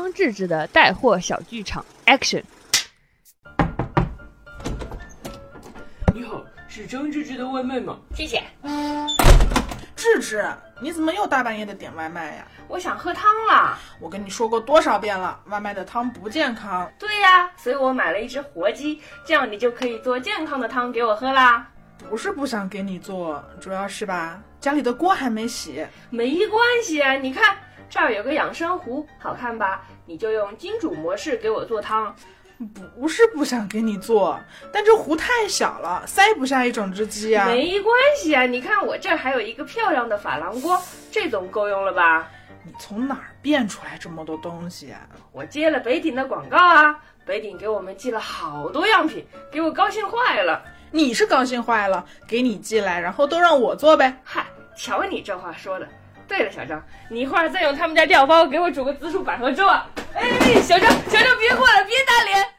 张志志的带货小剧场，Action！你好，是张志志的外卖吗？谢谢。志志，你怎么又大半夜的点外卖呀？我想喝汤了。我跟你说过多少遍了，外卖的汤不健康。对呀，所以我买了一只活鸡，这样你就可以做健康的汤给我喝啦。不是不想给你做，主要是吧，家里的锅还没洗。没关系啊，你看这儿有个养生壶，好看吧？你就用金主模式给我做汤。不是不想给你做，但这壶太小了，塞不下一整只鸡啊。没关系啊，你看我这儿还有一个漂亮的珐琅锅，这总够用了吧？你从哪儿变出来这么多东西啊？我接了北鼎的广告啊，北鼎给我们寄了好多样品，给我高兴坏了。你是高兴坏了，给你寄来，然后都让我做呗？嗨，瞧你这话说的。对了，小张，你一会儿再用他们家料包给我煮个紫薯百合粥啊！哎，小张，小张别过来，别打脸。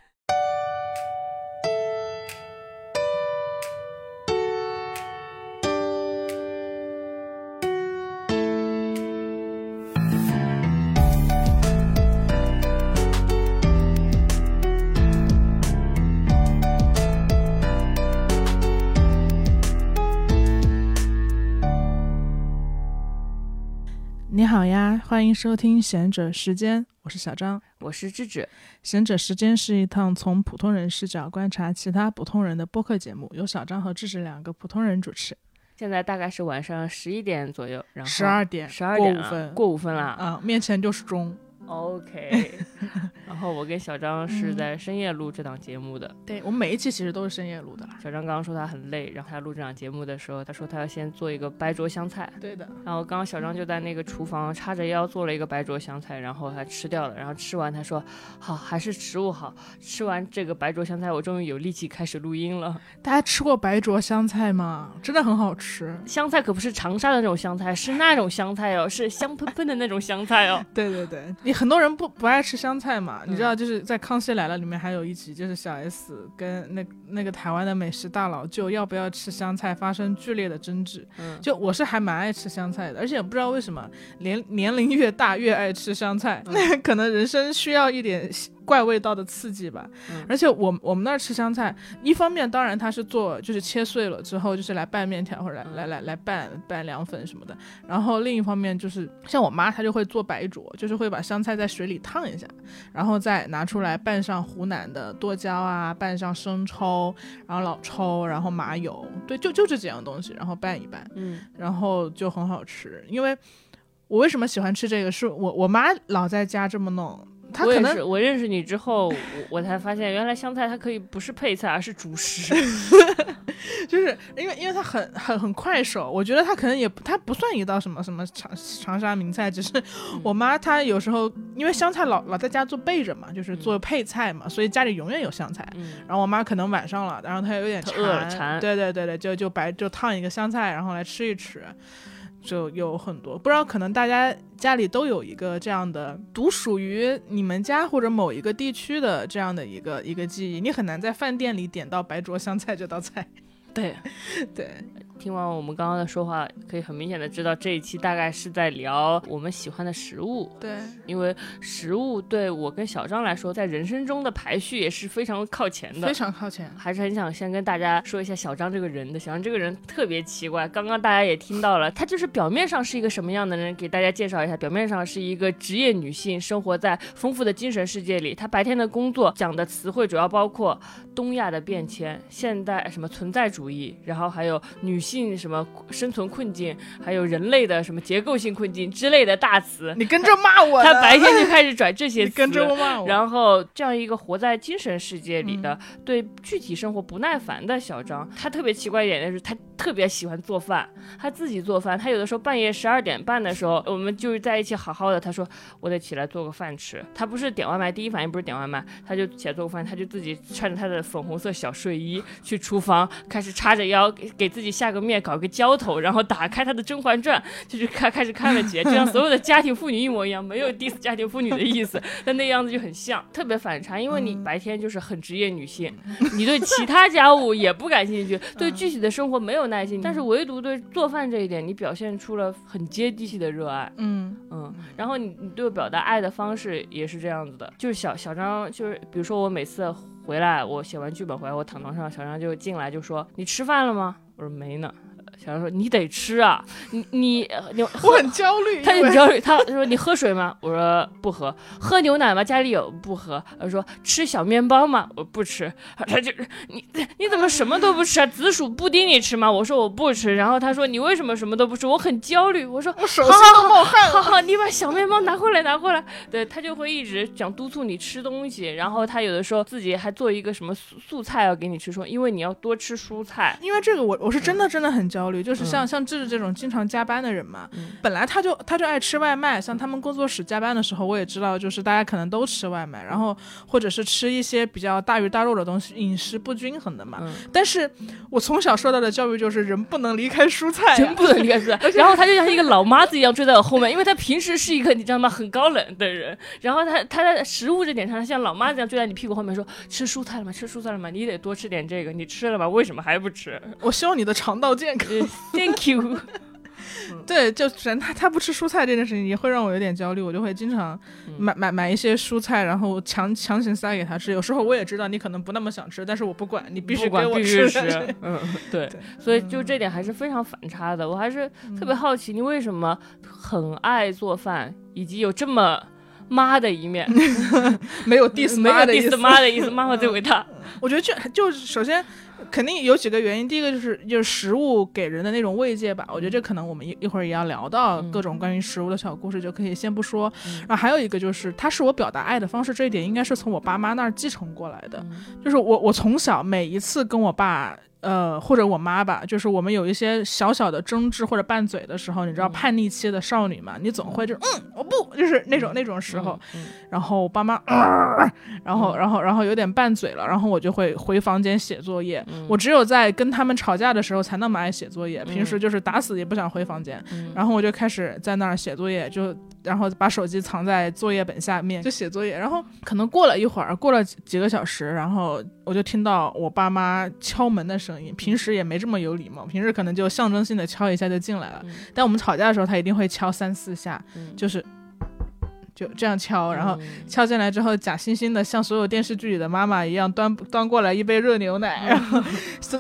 欢迎收听贤者时间，我是小张，我是智智。贤者时间是一趟从普通人视角观察其他普通人的播客节目，由小张和智智两个普通人主持。现在大概是晚上十一点左右，然后十二点，十二点过五分，过五分了啊，面前就是钟。OK，然后我跟小张是在深夜录这档节目的。对我们每一期其实都是深夜录的啦。小张刚刚说他很累，然后他录这档节目的时候，他说他要先做一个白灼香菜。对的。然后刚刚小张就在那个厨房叉着腰做了一个白灼香菜，然后他吃掉了。然后吃完他说好，还是食物好吃完这个白灼香菜，我终于有力气开始录音了。大家吃过白灼香菜吗？真的很好吃。香菜可不是长沙的那种香菜，是那种香菜哦，是香喷喷的那种香菜哦。对对对，你很多人不不爱。吃香菜嘛？你知道，就是在《康熙来了》里面还有一集，就是小 S 跟那那个台湾的美食大佬就要不要吃香菜发生剧烈的争执。嗯，就我是还蛮爱吃香菜的，而且不知道为什么，年年龄越大越爱吃香菜。那 可能人生需要一点。怪味道的刺激吧，而且我我们那儿吃香菜，一方面当然它是做就是切碎了之后就是来拌面条或者来来来来拌拌凉粉什么的，然后另一方面就是像我妈她就会做白灼，就是会把香菜在水里烫一下，然后再拿出来拌上湖南的剁椒啊，拌上生抽，然后老抽，然后麻油，对，就就这几样东西，然后拌一拌，嗯，然后就很好吃。因为我为什么喜欢吃这个，是我我妈老在家这么弄。他可能我认识你之后，我我才发现原来香菜它可以不是配菜，而是主食，就是因为因为它很很很快手，我觉得它可能也它不算一道什么什么长长沙名菜，只是我妈她有时候因为香菜老老在家做备着嘛，就是做配菜嘛，所以家里永远有香菜。然后我妈可能晚上了，然后她有点馋，对对对对，就就白就烫一个香菜，然后来吃一吃。就有很多不知道，可能大家家里都有一个这样的独属于你们家或者某一个地区的这样的一个一个记忆，你很难在饭店里点到白灼香菜这道菜。对，对。听完我们刚刚的说话，可以很明显的知道这一期大概是在聊我们喜欢的食物。对，因为食物对我跟小张来说，在人生中的排序也是非常靠前的，非常靠前。还是很想先跟大家说一下小张这个人的。小张这个人特别奇怪，刚刚大家也听到了，他就是表面上是一个什么样的人，给大家介绍一下。表面上是一个职业女性，生活在丰富的精神世界里。她白天的工作讲的词汇主要包括东亚的变迁、现代什么存在主义，然后还有女。性什么生存困境，还有人类的什么结构性困境之类的大词，你跟着骂我。他白天就开始转这些词，跟着骂我。然后这样一个活在精神世界里的，对具体生活不耐烦的小张，他特别奇怪一点的是，他特别喜欢做饭，他自己做饭。他有的时候半夜十二点半的时候，我们就是在一起好好的，他说我得起来做个饭吃。他不是点外卖，第一反应不是点外卖，他就起来做个饭，他就自己穿着他的粉红色小睡衣去厨房，开始叉着腰给给自己下个。个面，搞个浇头，然后打开他的《甄嬛传》，就是开开始看了起来，就像 所有的家庭妇女一模一样，没有 diss 家庭妇女的意思，但那样子就很像，特别反差。因为你白天就是很职业女性，你对其他家务也不感兴趣，对具体的生活没有耐心，但是唯独对做饭这一点，你表现出了很接地气的热爱。嗯嗯，然后你你对我表达爱的方式也是这样子的，就是小小张，就是比如说我每次回来，我写完剧本回来，我躺床上，小张就进来就说：“你吃饭了吗？”我说：“没呢。”小张说：“你得吃啊，你你你，我很焦虑，他很焦虑。他说：“你喝水吗？”我说：“不喝。”喝牛奶吗？家里有不喝。他说：“吃小面包吗？”我不吃。他就你你怎么什么都不吃啊？紫薯布丁你吃吗？我说我不吃。然后他说：“你为什么什么都不吃？”我很焦虑。我说：“我手心都冒汗了。”好好，你把小面包拿过来，拿过来。对他就会一直想督促你吃东西，然后他有的时候自己还做一个什么素素菜要给你吃，说因为你要多吃蔬菜。因为这个我我是真的真的很焦虑，就是像像。智智这种经常加班的人嘛，本来他就他就爱吃外卖，像他们工作室加班的时候，我也知道，就是大家可能都吃外卖，然后或者是吃一些比较大鱼大肉的东西，饮食不均衡的嘛。但是我从小受到的教育就是人不能离开蔬菜，人不能离开蔬菜。然后他就像一个老妈子一样追在我后面，因为他平时是一个你知道吗，很高冷的人，然后他他在食物这点上他像老妈子一样追在你屁股后面说吃蔬菜了吗？吃蔬菜了吗？你得多吃点这个，你吃了吗？为什么还不吃？我希望你的肠道健康。Thank you。对，就反正他他不吃蔬菜这件事情也会让我有点焦虑，我就会经常买买买一些蔬菜，然后强强行塞给他吃。有时候我也知道你可能不那么想吃，但是我不管你必须给我吃。嗯，对，所以就这点还是非常反差的。我还是特别好奇，你为什么很爱做饭，以及有这么妈的一面？没有 diss 没有 diss 妈的意思，妈妈最伟大。我觉得就就首先。肯定有几个原因，第一个就是就是食物给人的那种慰藉吧，我觉得这可能我们一一会儿也要聊到各种关于食物的小故事，就可以先不说。然后还有一个就是它是我表达爱的方式，这一点应该是从我爸妈那儿继承过来的，就是我我从小每一次跟我爸。呃，或者我妈吧，就是我们有一些小小的争执或者拌嘴的时候，你知道叛逆期的少女嘛，你总会就嗯，我不，就是那种那种时候，然后我爸妈，然后然后然后有点拌嘴了，然后我就会回房间写作业。我只有在跟他们吵架的时候才那么爱写作业，平时就是打死也不想回房间。然后我就开始在那儿写作业，就然后把手机藏在作业本下面就写作业。然后可能过了一会儿，过了几个小时，然后我就听到我爸妈敲门的声音。平时也没这么有礼貌，平时可能就象征性的敲一下就进来了。但我们吵架的时候，他一定会敲三四下，就是就这样敲，然后敲进来之后，假惺惺的像所有电视剧里的妈妈一样端端过来一杯热牛奶，然后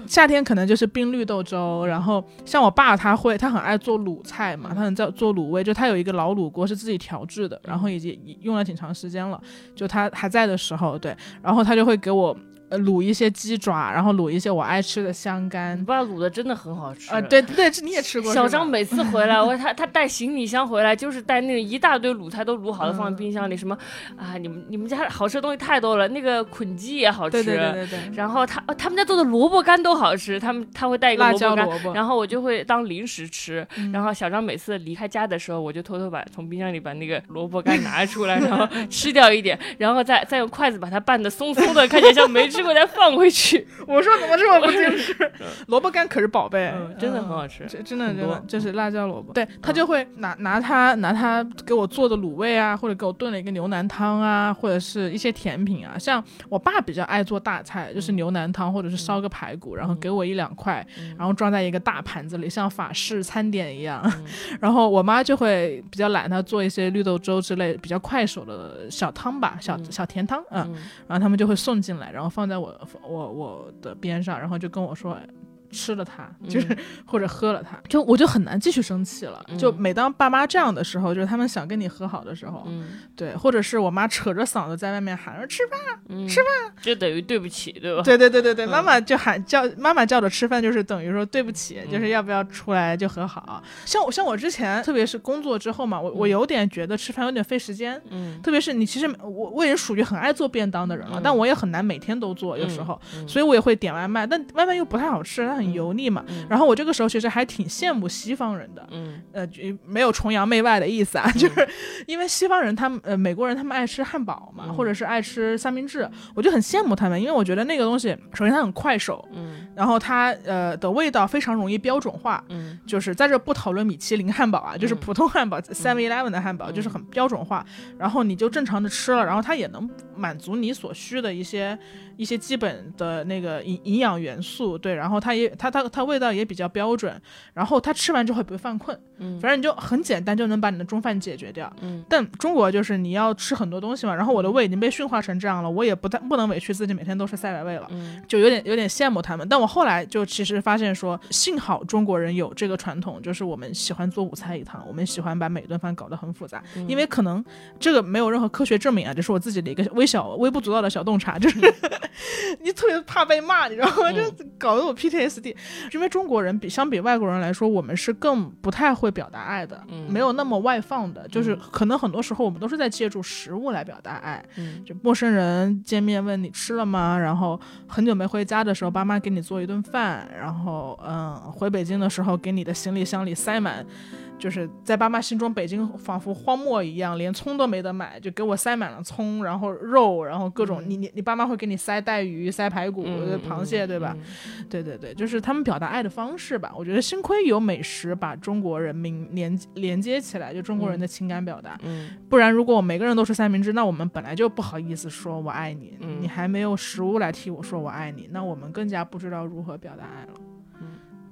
夏天可能就是冰绿豆粥，然后像我爸他会他很爱做卤菜嘛，他很在做卤味，就他有一个老卤锅是自己调制的，然后已经用了挺长时间了，就他还在的时候，对，然后他就会给我。呃，卤一些鸡爪，然后卤一些我爱吃的香干。你爸卤的真的很好吃啊！对对，这你也吃过。小张每次回来，我他 他带行李箱回来，就是带那一大堆卤菜都卤好了，放在冰箱里。什么啊？你们你们家好吃的东西太多了。那个捆鸡也好吃，对对对对。然后他他们家做的萝卜干都好吃，他们他会带一个萝卜干，然后我就会当零食吃。然后小张每次离开家的时候，我就偷偷把从冰箱里把那个萝卜干拿出来，然后 吃掉一点，然后再再用筷子把它拌的松松的，看起来像没吃过，再放回去。我说怎么这么不矜持？萝卜干可是宝贝，真的很好吃，真的真的就是辣椒萝卜。对他就会拿拿他拿他给我做的卤味啊，或者给我炖了一个牛腩汤啊，或者是一些甜品啊。像我爸比较爱做大菜，就是牛腩汤或者是烧个排骨，然后给我一两块，然后装在一个大盘子里，像法式餐点一样。然后我妈就会比较懒，她做一些绿豆粥之类比较快手的小汤吧，小小甜汤，嗯，然后他们就会送进来，然后放在我我。我的边上，然后就跟我说。吃了它，就是或者喝了它，就我就很难继续生气了。就每当爸妈这样的时候，就是他们想跟你和好的时候，对，或者是我妈扯着嗓子在外面喊说吃饭，吃饭，就等于对不起，对吧？对对对对对，妈妈就喊叫妈妈叫着吃饭，就是等于说对不起，就是要不要出来就和好。像我像我之前，特别是工作之后嘛，我我有点觉得吃饭有点费时间，嗯，特别是你其实我我也属于很爱做便当的人了，但我也很难每天都做，有时候，所以我也会点外卖，但外卖又不太好吃。很油腻嘛。嗯然后我这个时候其实还挺羡慕西方人的，嗯呃，就没有崇洋媚外的意思啊，就是因为西方人他们呃美国人他们爱吃汉堡嘛，嗯或者是爱吃三明治，我就很羡慕他们，因为我觉得那个东西首先它很快手，嗯然后它呃的味道非常容易标准化。嗯就是在这不讨论米其林汉堡啊，就是普通汉堡，Seven Eleven 的汉堡，嗯就是很标准化，然后你就正常的吃了，然后它也能满足你所需的一些一些基本的那个营营养元素，对，然后它也它它它味道也比较标准，然后它吃完之后也不会犯困，嗯反正你就很简单就能把你的中饭解决掉。嗯但中国就是你要吃很多东西嘛，然后我的胃已经被驯化成这样了，我也不太不能委屈自己每天都是赛百味了。嗯就有点有点羡慕他们，但我后来就其实发现说，幸好中国人有这个传统，就是我们喜欢做五菜一汤，我们喜欢把每顿饭搞得很复杂，嗯因为可能这个没有任何科学证明啊，这是我自己的一个微小微不足道的小洞察，就是 你特别怕被骂，你知道吗？嗯就搞得我因为中国人比相比外国人来说，我们是更不太会表达爱的，嗯没有那么外放的，就是嗯可能很多时候我们都是在借助食物来表达爱，嗯就陌生人见面问你吃了吗？然后很久没回家的时候，爸妈给你做一顿饭，然后嗯，回北京的时候给你的行李箱里塞满，就是在爸妈心中北京仿佛荒漠一样，连葱都没得买，就给我塞满了葱，然后肉，然后各种、你你你爸妈会给你塞带鱼、塞排骨、嗯螃蟹，对吧？？对对对，就是他们表达爱的方式吧。我觉得幸亏有美食把中国人民连连接起来，就中国人的情感表达。嗯不然，如果我每个人都吃三明治，那我们本来就不好意思说我爱你，嗯你还没有食物来替我说我爱你，那我们更加不知道如何表达爱了。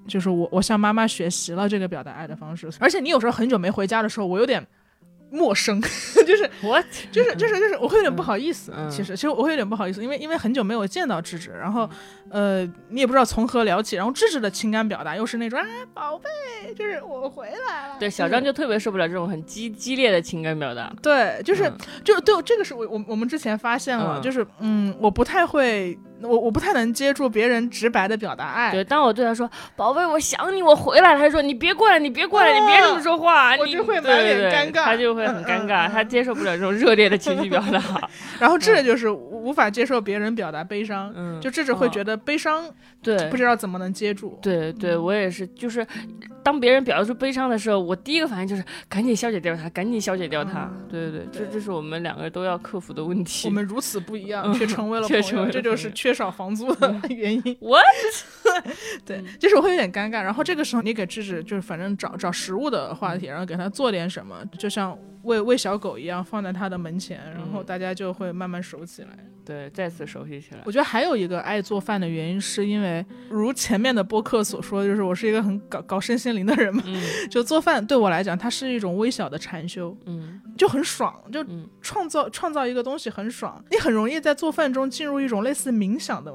嗯就是我，我向妈妈学习了这个表达爱的方式，而且你有时候很久没回家的时候，我有点陌生，就是我就是就是就是我会有点不好意思。嗯其实其实我会有点不好意思，因为因为很久没有见到智智，然后呃你也不知道从何聊起，然后智智的情感表达又是那种啊宝贝，就是我回来了。对小张就特别受不了这种很激激烈的情感表达。对，就是、嗯就对这个是我我我们之前发现了，嗯就是嗯，我不太会，我我不太能接住别人直白的表达爱。对，当我对他说“宝贝，我想你，我回来了”，他就说“你别过来，你别过来，你别这么说话”，我就会满脸尴尬他就会很尴尬，嗯嗯嗯他接受不了这种热烈的情绪表达。然后这就是无无法接受别人表达悲伤，嗯，就智智会哦觉得悲伤对不知道怎么能接住。对对，我也是，就是当别人表达出悲伤的时候，我第一个反应就是赶紧消解掉他，赶紧消解掉它。对对对，这这是我们两个都要克服的问题。我们如此不一样，嗯却成为了 朋友，却成为这就是缺少房租的原因。What？对，就是我会有点尴尬。然后这个时候，你给智智就是反正找找食物的话题，然后给他做点什么，就像喂喂小狗一样，放在他的门前，然后嗯大家就会慢慢熟起来。对，再次熟悉起来。我觉得还有一个爱做饭的原因，是因为如前面的播客所说，就是我是一个很搞搞身心灵的人嘛，嗯 就做饭对我来讲，它是一种微小的禅修，嗯就很爽，就嗯创造创造一个东西很爽，你很容易在做饭中进入一种类似冥想的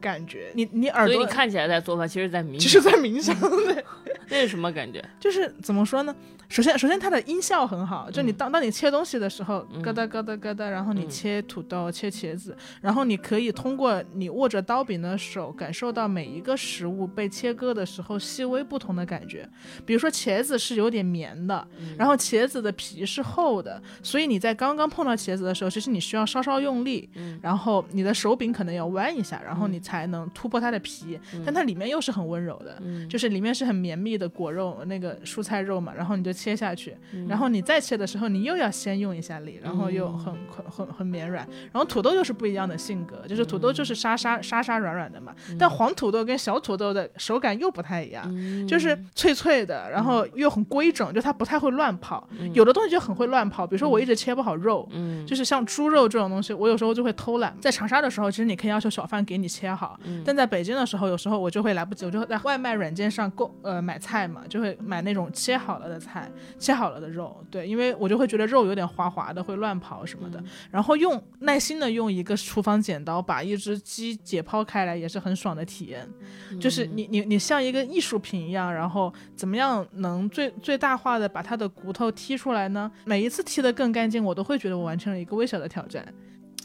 感觉，你你耳朵所以你看起来在做饭，其实在冥其实想，在冥想，对，那是什么感觉？就是怎么说呢？首先，首先它的音效很好，就你嗯当当你切东西的时候，嗯。咯哒咯哒咯哒，然后你嗯。切土豆、切茄子，然后你可以通过你握着刀柄的手，感受到每一个食物被切割的时候细微不同的感觉。比如说茄子是有点绵的，嗯。然后茄子的皮是厚的，所以你在刚刚碰到茄子的时候，其实你需要稍稍用力，嗯。然后你的手柄可能要弯一下，然后嗯你才能突破它的皮，但它里面又是很温柔的。嗯就是里面是很绵密的果肉，那个蔬菜肉嘛，然后你就切下去，嗯然后你再切的时候，你又要先用一下力，然后又很很很很绵软。然后土豆又是不一样的性格，就是土豆就是沙沙沙沙软软的嘛，但黄土豆跟小土豆的手感又不太一样。嗯就是脆脆的，然后又很规整，就它不太会乱跑。嗯有的东西就很会乱跑，比如说我一直切不好肉，嗯就是像猪肉这种东西，我有时候就会偷懒。在长沙的时候，其实你可以要求小贩给你切好，嗯但在北京的时候，有时候我就会来不及，我就会在外卖软件上购呃买菜嘛，就会买那种切好了的菜，切好了的肉，对，因为我就会觉得肉有点滑滑的，会乱跑什么的。然后用耐心的用一个厨房剪刀把一只鸡解剖开来，也是很爽的体验。就是你你你像一个艺术品一样，然后怎么样能最最大化的把它的骨头剔出来呢？每一次剔得更干净，我都会觉得我完成了一个微小的挑战。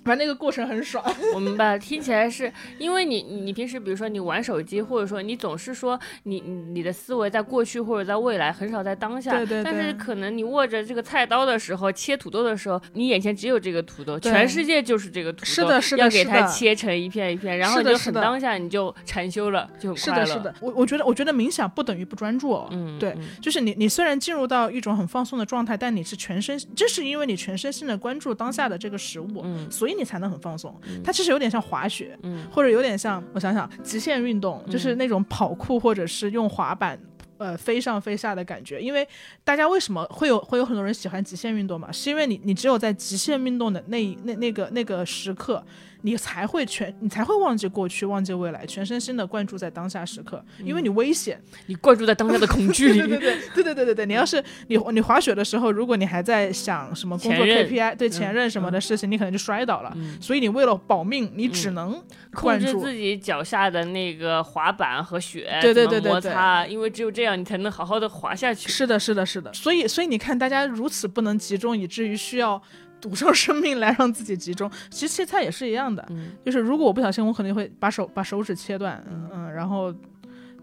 反正那个过程很爽。我明白，听起来是因为你你平时比如说你玩手机，或者说你总是说你你的思维在过去或者在未来，很少在当下。对对对但是可能你握着这个菜刀的时候，切土豆的时候，你眼前只有这个土豆，全世界就是这个土豆，是的是的要给它切成一片一片，然后你就很当下，你就禅修了，就很快乐。是的，是的，我我觉得我觉得冥想不等于不专注哦。嗯，对嗯就是你，你虽然进入到一种很放松的状态，但你是全身，这是因为你全身心的关注当下的这个食物，嗯所以你才能很放松。它其实有点像滑雪，嗯或者有点像我想想极限运动，就是那种跑酷或者是用滑板。呃，飞上飞下的感觉，因为大家为什么会有会有很多人喜欢极限运动嘛？是因为你你只有在极限运动的那一那那个那个时刻，你才会全你才会忘记过去，忘记未来，全身心的灌注在当下时刻，因为你危险，你灌注在当下的恐惧里。对对对对对对对对，你要是你你滑雪的时候，如果你还在想什么工作 KPI 对嗯前任什么的事情，你可能就摔倒了。嗯所以你为了保命，你只能控。制自己脚下的那个滑板和雪，对对对对对摩擦，因为只有这样，你才能好好的滑下去。是的，是的，是的。所以所以你看，大家如此不能集中，以至于需要赌上生命来让自己集中。其实切菜也是一样的，嗯就是如果我不小心，我可能会把手把手指切断，嗯嗯，然后。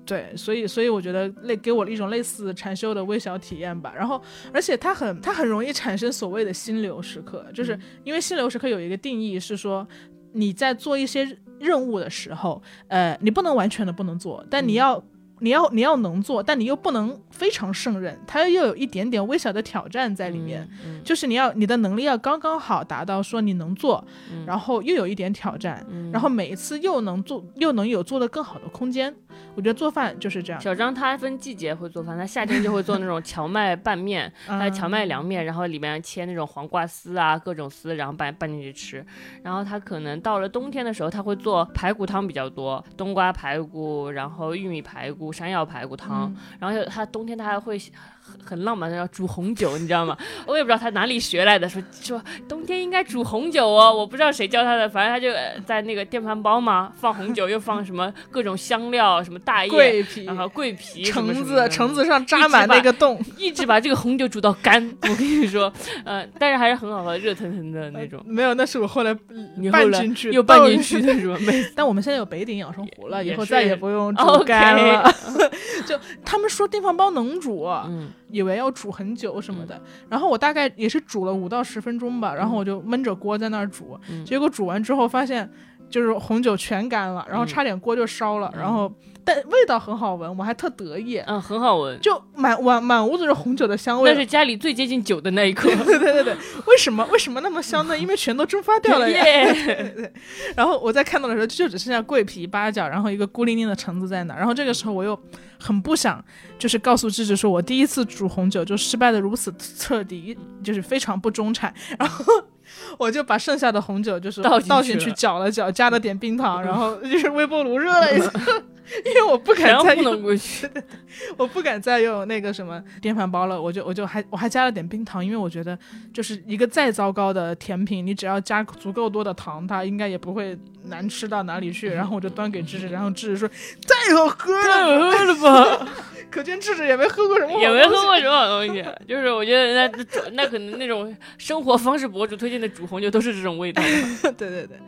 对，所以所以我觉得类给我了一种类似禅修的微小体验吧。然后，而且它很它很容易产生所谓的心流时刻，就是因为心流时刻有一个定义是说你在做一些任务的时候，呃，你不能完全的不能做，但你要。你要你要能做，但你又不能非常胜任，它又有一点点微小的挑战在里面。嗯，就是你要你的能力要刚刚好达到说你能做，嗯然后又有一点挑战，嗯然后每一次又能做又能有做的更好的空间。我觉得做饭就是这样。小张他分季节会做饭，他夏天就会做那种 荞麦拌面，还有荞麦凉面，然后里面切那种黄瓜丝啊，各种丝，然后拌拌进去吃。然后他可能到了冬天的时候，他会做排骨汤比较多，冬瓜排骨，然后玉米排骨、山药排骨汤。嗯然后他冬天他还会很很浪漫的要煮红酒，你知道吗？我也不知道他哪里学来的，说说冬天应该煮红酒哦，我不知道谁教他的，反正他就呃在那个电饭煲嘛，放红酒，又放什么各种香料，什么大叶。桂皮、然后桂皮橙子，橙子上扎满那个洞，一直把这个红酒煮到干，我跟你说，呃，但是还是很好喝，热腾腾的那种。没有，那是我后来你后来拌进去，又拌进去的是吧？没 但我们现在有北鼎养生壶了，以后再也不用煮干了。就他们说电饭煲能煮，嗯以为要煮很久什么的，然后我大概也是煮了五到十分钟吧，然后我就闷着锅在那儿煮，嗯。结果煮完之后发现就是红酒全干了，然后嗯。差点锅就烧了，嗯。然后但味道很好闻，我还特得意，嗯，很好闻，就满满满屋子是红酒的香味那。是家里最接近酒的那一刻。对对对对，为什么为什么那么香呢？因为全都蒸发掉了呀。耶！然后我在看到的时候，就只剩下桂皮、八角，然后一个孤零零的橙子在那。然后这个时候我又很不想，就是告诉芝芝说，我第一次煮红酒就失败的如此彻底，就是非常不中产。然后我就把剩下的红酒就是倒倒进去搅了搅，加了点冰糖，然后就是微波炉热了一下。因为我不敢全再用不能过去。我不敢再用那个什么电饭煲了，我就我就还我还加了点冰糖，因为我觉得就是一个再糟糕的甜品，你只要加足够多的糖，它应该也不会难吃到哪里去。然后我就端给智智，然后智智说太好喝了，太好喝了吧？可见智智也没喝过什么也没喝过什么好东西，就是我觉得那那可能那种生活方式博主推荐的煮红酒都是这种味道。对对对。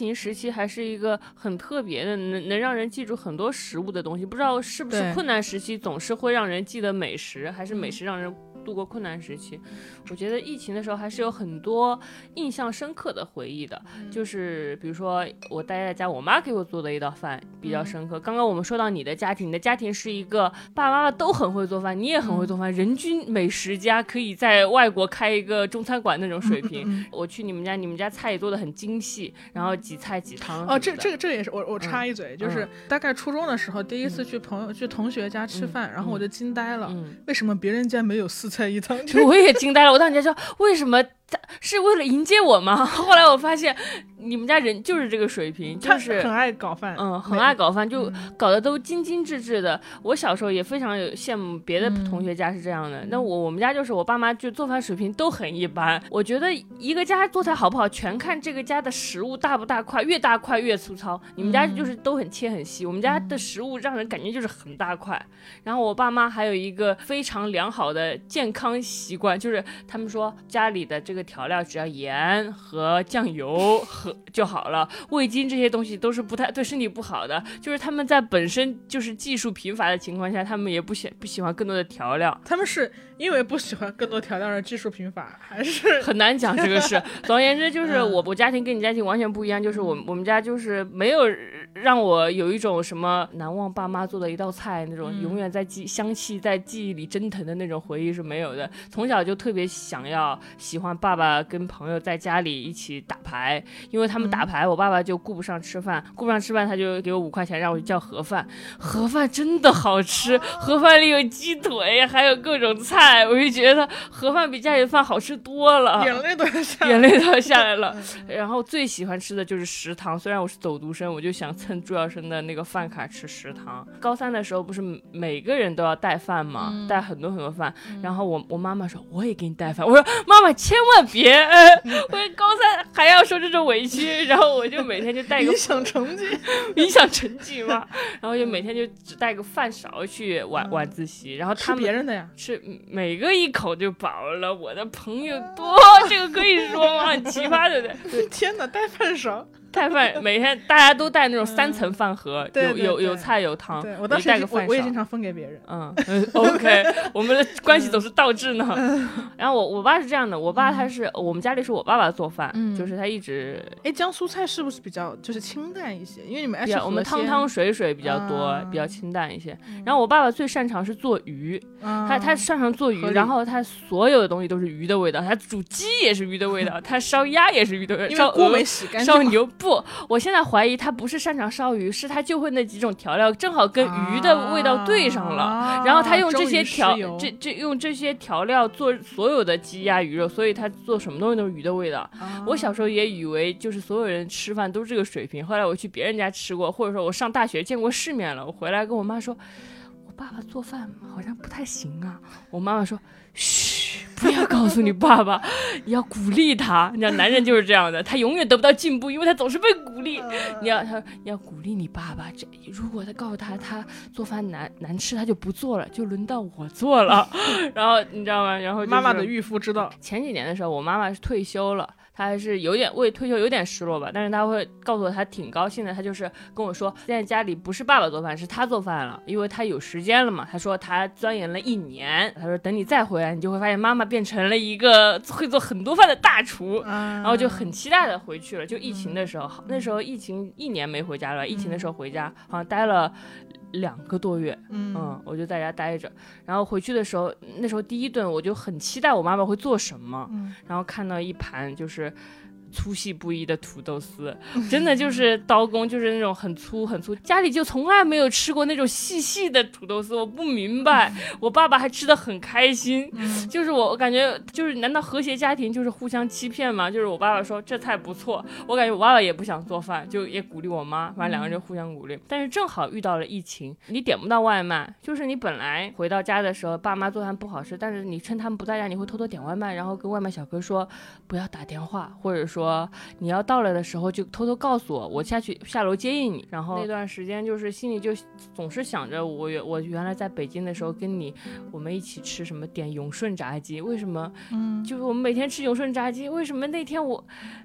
疫情时期还是一个很特别的，能能让人记住很多食物的东西。不知道是不是困难时期总是会让人记得美食，还是美食让人度过困难时期？我觉得疫情的时候还是有很多印象深刻的回忆的，就是比如说我待在家，我妈给我做的一道饭比较深刻。刚刚我们说到你的家庭，你的家庭是一个爸爸妈妈都很会做饭，你也很会做饭，人均美食家，可以在外国开一个中餐馆那种水平。嗯我去你们家，你们家菜也做的很精细，然后几菜几汤。哦，这这个这个也是我我插一嘴，就是嗯大概初中的时候，第一次去朋友去同学家吃饭，然后我就惊呆了，嗯，为什么别人家没有四菜一汤？就我也惊呆了。我当时在说，为什么是为了迎接我吗？后来我发现你们家人就是这个水平，就是很爱搞饭，嗯，很爱搞饭，就嗯搞得都精精致致的。我小时候也非常有羡慕别的同学家是这样的，那我我们家就是我爸妈就做饭水平都很一般。我觉得一个家做菜好不好，全看这个家的食物大不大块，越大块越粗糙。你们家就是都很切很细，我们家的食物让人感觉就是很大块。然后我爸妈还有一个非常良好的健康习惯，就是他们说家里的这个调料只要盐和酱油和就好了，味精这些东西都是不太对身体不好的。就是他们在本身就是技术贫乏的情况下，他们也不喜不喜欢更多的调料。他们是因为不喜欢更多调料而技术贫乏，还是很难讲这个事。总而言之，就是嗯我我家庭跟你家庭完全不一样，就是我我们家就是没有让我有一种什么难忘爸妈做的一道菜那种嗯永远在记香气在记忆里蒸腾的那种回忆是没有的。从小就特别想要喜欢爸爸爸跟朋友在家里一起打牌，因为他们嗯打牌，我爸爸就顾不上吃饭，顾不上吃饭他就给我五块钱让我去叫盒饭，盒饭真的好吃，盒饭里有鸡腿，还有各种菜，我就觉得盒饭比家里的饭好吃多了。眼泪都要下来眼泪都要下来了。然后最喜欢吃的就是食堂，虽然我是走读生，我就想蹭朱耀生的那个饭卡吃食堂。高三的时候不是每个人都要带饭吗？带很多很多饭。然后我我妈妈说我也给你带饭，我说妈妈千万别，呃我高三还要受这种委屈。然后我就每天就带个影响成绩。影响成绩嘛，然后就每天就只带个饭勺去晚晚自习，然后他吃们别人的呀，吃每个一口就饱了。我的朋友多，这个可以说吗？很奇葩，对不对？天哪，带饭勺。带饭每天大家都带那种三层饭盒，有有有菜有汤，对我当时带个饭也经我我也经常分给别人。嗯呃，OK，我们的关系总是倒置呢。然后我我爸是这样的，我爸他是我们家里是我爸爸做饭，嗯就是他一直哎，江苏菜是不是比较就是清淡一些？因为你们爱吃我们汤汤水水比较多，啊比较清淡一些。然后我爸爸最擅长是做鱼，啊他他擅长做鱼，然后他所有的东西都是鱼的味道，他煮鸡也是鱼的味道，他烧鸭也是鱼的味道，因烧鹅为锅没洗干净。烧牛不，我现在怀疑他不是擅长烧鱼，是他就会那几种调料正好跟鱼的味道对上了。啊然后他用这些调这这用这些调料做所有的鸡鸭鱼肉，所以他做什么东西都是鱼的味道。啊我小时候也以为就是所有人吃饭都是这个水平，后来我去别人家吃过，或者说我上大学见过世面了，我回来跟我妈说，我爸爸做饭好像不太行啊。我妈妈说，嘘，不要告诉你爸爸，你 要鼓励他。你知道男人就是这样的，他永远得不到进步，因为他总是被鼓励。你要他你要鼓励你爸爸，这如果他告诉他他做饭难难吃，他就不做了，就轮到我做了。然后你知道吗？然后、就是、妈妈的预夫之道。前几年的时候，我妈妈是退休了，她还是有点为退休有点失落吧，但是他会告诉我他挺高兴的，他就是跟我说，现在家里不是爸爸做饭，是他做饭了，因为他有时间了嘛。他说他钻研了一年，他说等你再回来，你就会发现妈妈变成了一个会做很多饭的大厨。然然后就很期待的回去了，就疫情的时候，好那时候疫情一年没回家了，疫情的时候回家，好像待了两个多月，嗯。嗯，我就在家待着，然后回去的时候，那时候第一顿我就很期待我妈妈会做什么，嗯。然后看到一盘就是粗细不一的土豆丝，真的就是刀工，就是那种很粗很粗，家里就从来没有吃过那种细细的土豆丝，我不明白，我爸爸还吃的很开心，就是我我感觉就是难道和谐家庭就是互相欺骗吗？就是我爸爸说这菜不错，我感觉我爸爸也不想做饭，就也鼓励我妈，反正两个人就互相鼓励。但是正好遇到了疫情，你点不到外卖，就是你本来回到家的时候，爸妈做饭不好吃，但是你趁他们不在家，你会偷偷点外卖，然后跟外卖小哥说不要打电话，或者说你要到了的时候就偷偷告诉我，我下去下楼接应你。然后那段时间就是心里就总是想着我原我原来在北京的时候跟你我们一起吃什么点永顺炸鸡，为什么？嗯，就是我们每天吃永顺炸鸡，为什么那天我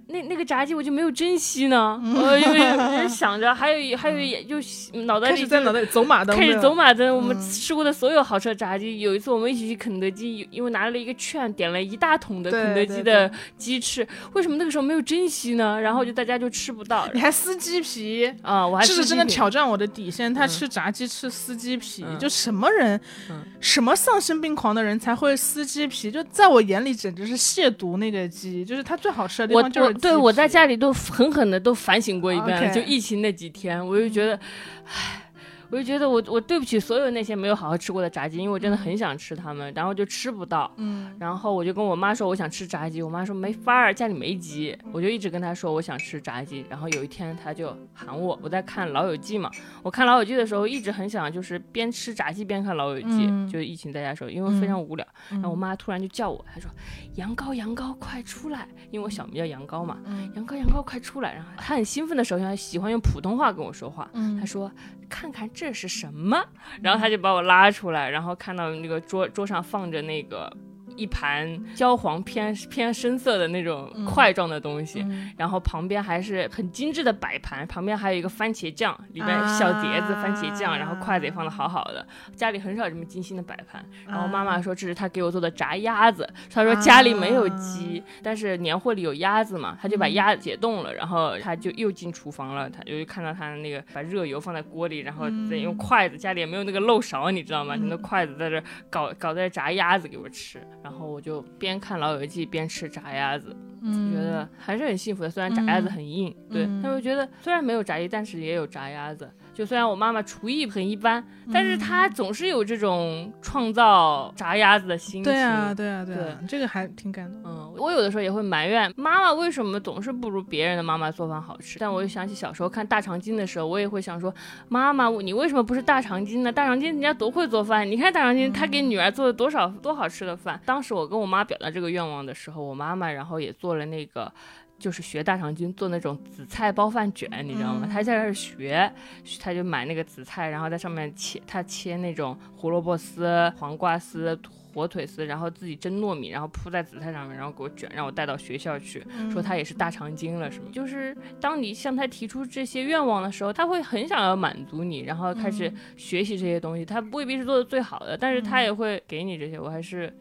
那那个炸鸡我就没有珍惜呢？我就就想着，还有还有也就脑袋里在脑袋里走马灯，开始走马灯。我们嗯吃过的所有好吃的炸鸡，有一次我们一起去肯德基，因为拿了一个券，点了一大桶的肯德基的鸡翅，为什么那个时候没有珍惜呢？然后就大家就吃不到你还撕鸡皮。啊！我还这是真的挑战我的底线。他嗯吃炸鸡吃撕鸡皮，嗯就什么人，嗯什么丧心病狂的人才会撕鸡皮？就在我眼里简直是亵渎那个鸡，就是它最好吃的地我方就是对我在家里都狠狠的都反省过一遍。就疫情那几天，我就觉得，唉，我就觉得我我对不起所有那些没有好好吃过的炸鸡，因为我真的很想吃它们，然后就吃不到。嗯然后我就跟我妈说我想吃炸鸡，我妈说没法儿，家里没鸡。我就一直跟她说我想吃炸鸡。然后有一天她就喊我，我在看《老友记》嘛，我看《老友记》的时候一直很想就是边吃炸鸡边看《老友记》嗯就是疫情在家的时候，因为非常无聊。嗯然后我妈突然就叫我，她说羊羔，羊羔快出来，因为我小名叫羊羔嘛，嗯杨高杨高快出来。然后她很兴奋的时候，她喜欢用普通话跟我说话，嗯她说看看这是什么，然后他就把我拉出来，然后看到那个桌桌上放着那个。一盘焦黄偏偏深色的那种嗯。块状的东西，嗯。然后旁边还是很精致的摆盘，旁边还有一个番茄酱，里面小碟子番茄酱，啊然后筷子也放的好好的。家里很少这么精心的摆盘。然后妈啊妈说这是她给我做的炸鸭子，她说家里没有鸡，但是年货里有鸭子嘛，她就把鸭子解冻了，然后她就又进厨房了，她就看到她那个把热油放在锅里，然后再用筷子，家里也没有那个漏勺，你知道吗？就那筷子在这搞搞在炸鸭子给我吃，然后我就边看老友记边吃炸鸭子。嗯觉得还是很幸福的。虽然炸鸭子很硬，对，嗯但是我觉得虽然没有炸鸡，但是也有炸鸭子。就虽然我妈妈厨艺很一般，但是她总是有这种创造炸鸭子的心情。对啊，对啊，对啊，这个还挺感动。嗯，我有的时候也会埋怨妈妈为什么总是不如别人的妈妈做饭好吃。但我又想起小时候看大长今的时候，我也会想说，妈妈，你为什么不是大长今呢？大长今人家多会做饭，你看大长今他给女儿做了多少多好吃的饭。当时我跟我妈表达这个愿望的时候，我妈妈然后也做了那个。就是学大长今做那种紫菜包饭卷，你知道吗？嗯她在那儿学，他就买那个紫菜，然后在上面切，他切那种胡萝卜丝、黄瓜丝、火腿丝，然后自己蒸糯米，然后铺在紫菜上面，然后给我卷，让我带到学校去，说他也是大长今了，什么？就是当你向他提出这些愿望的时候，他会很想要满足你，然后开始学习这些东西。他未必是做的最好的，但是他也会给你这些。我还是。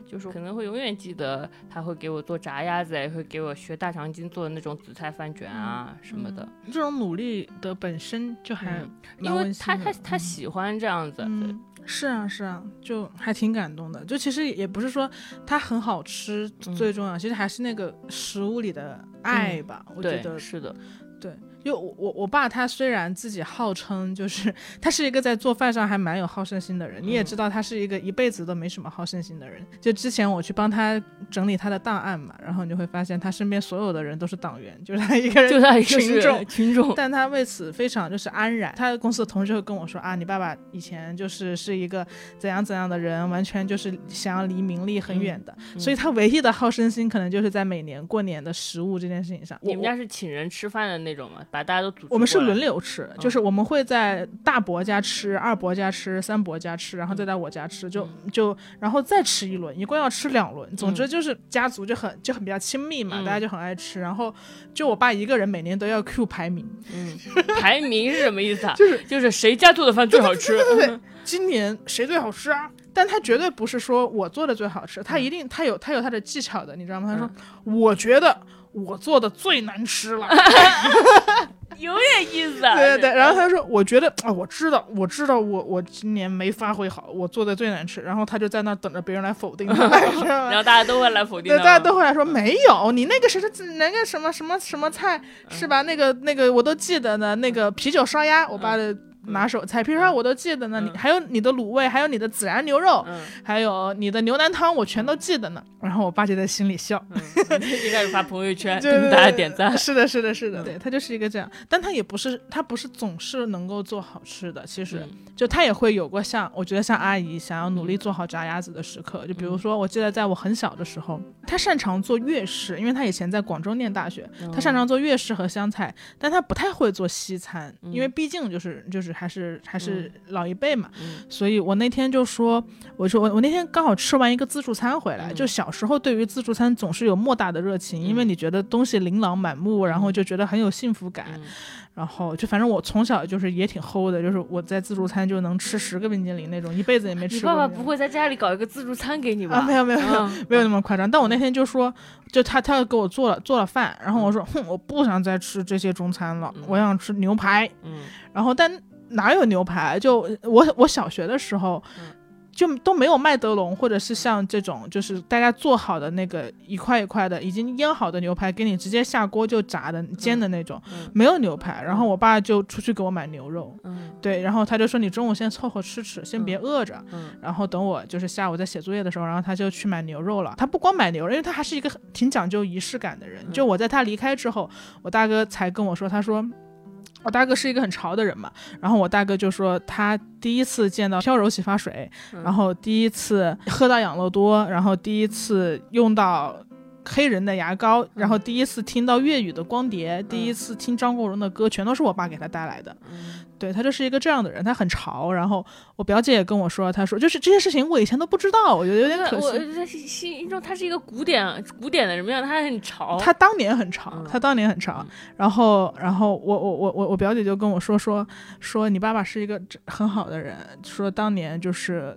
嗯，就是可能会永远记得他会给我做炸鸭子，也会给我学大长今做的那种紫菜饭卷啊什么的，这种努力的本身就还嗯因为他他他嗯喜欢这样子，是啊，是啊，就还挺感动的。就其实也不是说它很好吃嗯最重要，其实还是那个食物里的爱吧。我觉，得是的，对，就我我我爸他虽然自己号称就是他是一个在做饭上还蛮有好胜心的人，你也嗯知道他是一个一辈子都没什么好胜心的人。就之前我去帮他整理他的档案嘛，然后你就会发现他身边所有的人都是党员，就是他一个人就他一个是群众。群众，但他为此非常就是安然。他公司的同事会跟我说啊，你爸爸以前就是是一个怎样怎样的人，完全就是想要离名利很远的，嗯所以他唯一的好胜心可能就是在每年过年的食物这件事情上。你们家是请人吃饭的那种吗？把大家都组我们是轮流吃，嗯就是我们会在大伯家吃，二伯家吃，三伯家吃，然后再在我家吃，就就然后再吃一轮，一共要吃两轮。总之就是家族就很就很比较亲密嘛，嗯大家就很爱吃。然后就我爸一个人每年都要 Q 排名，嗯，排名是什么意思啊？就是就是谁家做的饭最好吃？对今年谁最好吃啊？但他绝对不是说我做的最好吃，嗯他一定他有他有他的技巧的，你知道吗？他说、我觉得我做的最难吃了。有点意思啊。对对对，然后他说：“我觉得啊，我知道，我知道我，我今年没发挥好，我做的最难吃。”然后他就在那儿等着别人来否定他？然后大家都会来否定对，他大家都会来说没有，你那个谁是那个什么什么什么菜是吧？那个那个我都记得呢，那个啤酒烧鸭，我爸的拿手菜，比如说我都记得呢。你嗯还有你的卤味，还有你的孜然牛肉，嗯还有你的牛腩汤，我全都记得呢。然后我爸就在心里笑。嗯，一开始发朋友圈，大家点赞。是的，是的，是的，嗯对他就是一个这样，但他也不是，他不是总是能够做好吃的。其实，嗯就他也会有过像我觉得像阿姨想要努力做好炸鸭子的时刻。就比如说，我记得在我很小的时候，他擅长做粤式，因为他以前在广州念大学，他擅长做粤式和湘菜，但他不太会做西餐，因为毕竟就是就是还是还是老一辈嘛。嗯所以我那天就说，我说我我那天刚好吃完一个自助餐回来，嗯就小时候对于自助餐总是有莫大的热情，因为你觉得东西琳琅满目，然后就觉得很有幸福感。嗯然后就反正我从小就是也挺齁的，就是我在自助餐就能吃十个冰激凌那种，一辈子也没吃过那种。爸爸不会在家里搞一个自助餐给你吧？啊，没有没有没有、嗯没有那么夸张。但我那天就说，就他他给我做了做了饭，然后我说，哼，我不想再吃这些中餐了，嗯我想吃牛排。嗯然后但哪有牛排？就我我小学的时候，嗯就都没有麦德龙，或者是像这种就是大家做好的那个一块一块的已经腌好的牛排，给你直接下锅就炸的煎的那种，嗯没有牛排。然后我爸就出去给我买牛肉，嗯对，然后他就说你中午先凑合吃吃，先别饿着。嗯然后等我就是下午在写作业的时候，然后他就去买牛肉了。他不光买牛肉，因为他还是一个挺讲究仪式感的人。就我在他离开之后，我大哥才跟我说，他说。我大哥是一个很潮的人嘛，然后我大哥就说他第一次见到飘柔洗发水，嗯然后第一次喝到养乐多，然后第一次用到黑人的牙膏，然后第一次听到粤语的光碟，第一次听张国荣的歌，全都是我爸给他带来的。嗯对他就是一个这样的人，他很潮。然后我表姐也跟我说，她说就是这些事情我以前都不知道，我觉得有点可我惜。在心中他是一个古典古典的人，没想到他还很潮。他当年很潮，嗯他当年很潮嗯。然后，然后我我我我我表姐就跟我说说说你爸爸是一个很好的人，说当年就是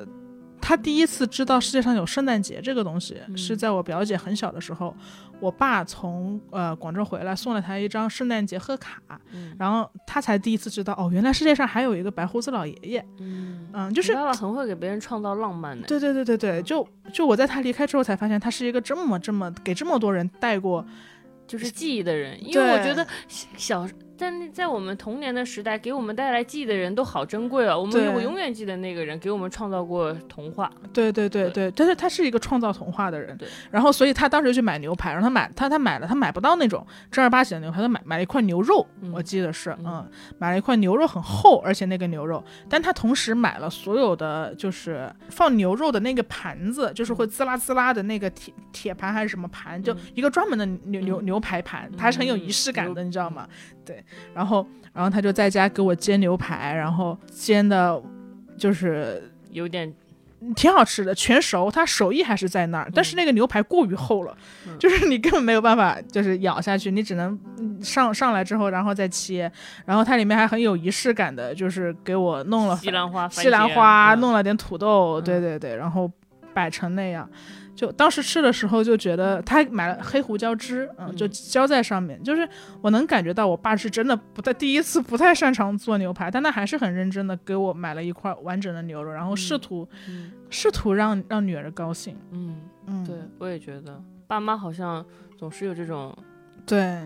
他第一次知道世界上有圣诞节这个东西，嗯是在我表姐很小的时候，我爸从呃广州回来送了他一张圣诞节贺卡，嗯然后他才第一次知道哦，原来世界上还有一个白胡子老爷爷。嗯，嗯，就是爸爸很会给别人创造浪漫的。对对对对对，就就我在他离开之后才发现，他是一个这么这么给这么多人带过，就是记忆的人，因为我觉得小在那在我们童年的时代，给我们带来记忆的人都好珍贵啊。我们我永远记得那个人给我们创造过童话。对对对对，但是他是一个创造童话的人对，然后所以他当时去买牛排，然后他买他他买了，他买不到那种正儿八经的牛排，他买买了一块牛肉，嗯我记得是，嗯嗯，买了一块牛肉很厚，而且那个牛肉，但他同时买了所有的就是放牛肉的那个盘子，就是会滋啦滋啦的那个铁铁盘还是什么盘，就嗯。一个专门的牛牛嗯。牛排盘，它还是很有仪式感牛的，你知道吗？对，然后然后他就在家给我煎牛排，然后煎的，就是有点挺好吃的，全熟，他手艺还是在那儿，但是那个牛排过于厚了，嗯。就是你根本没有办法就是咬下去，你只能嗯上上来之后然后再切，然后它里面还很有仪式感的，就是给我弄了西兰花、西兰花，嗯。弄了点土豆，嗯。对对对，然后摆成那样。就当时吃的时候就觉得他买了黑胡椒汁，嗯，嗯就浇在上面，就是我能感觉到我爸是真的不太第一次不太擅长做牛排，但他还是很认真的给我买了一块完整的牛肉，然后试嗯图、嗯试图让让女儿高兴。嗯，嗯，对，我也觉得爸妈好像总是有这种，对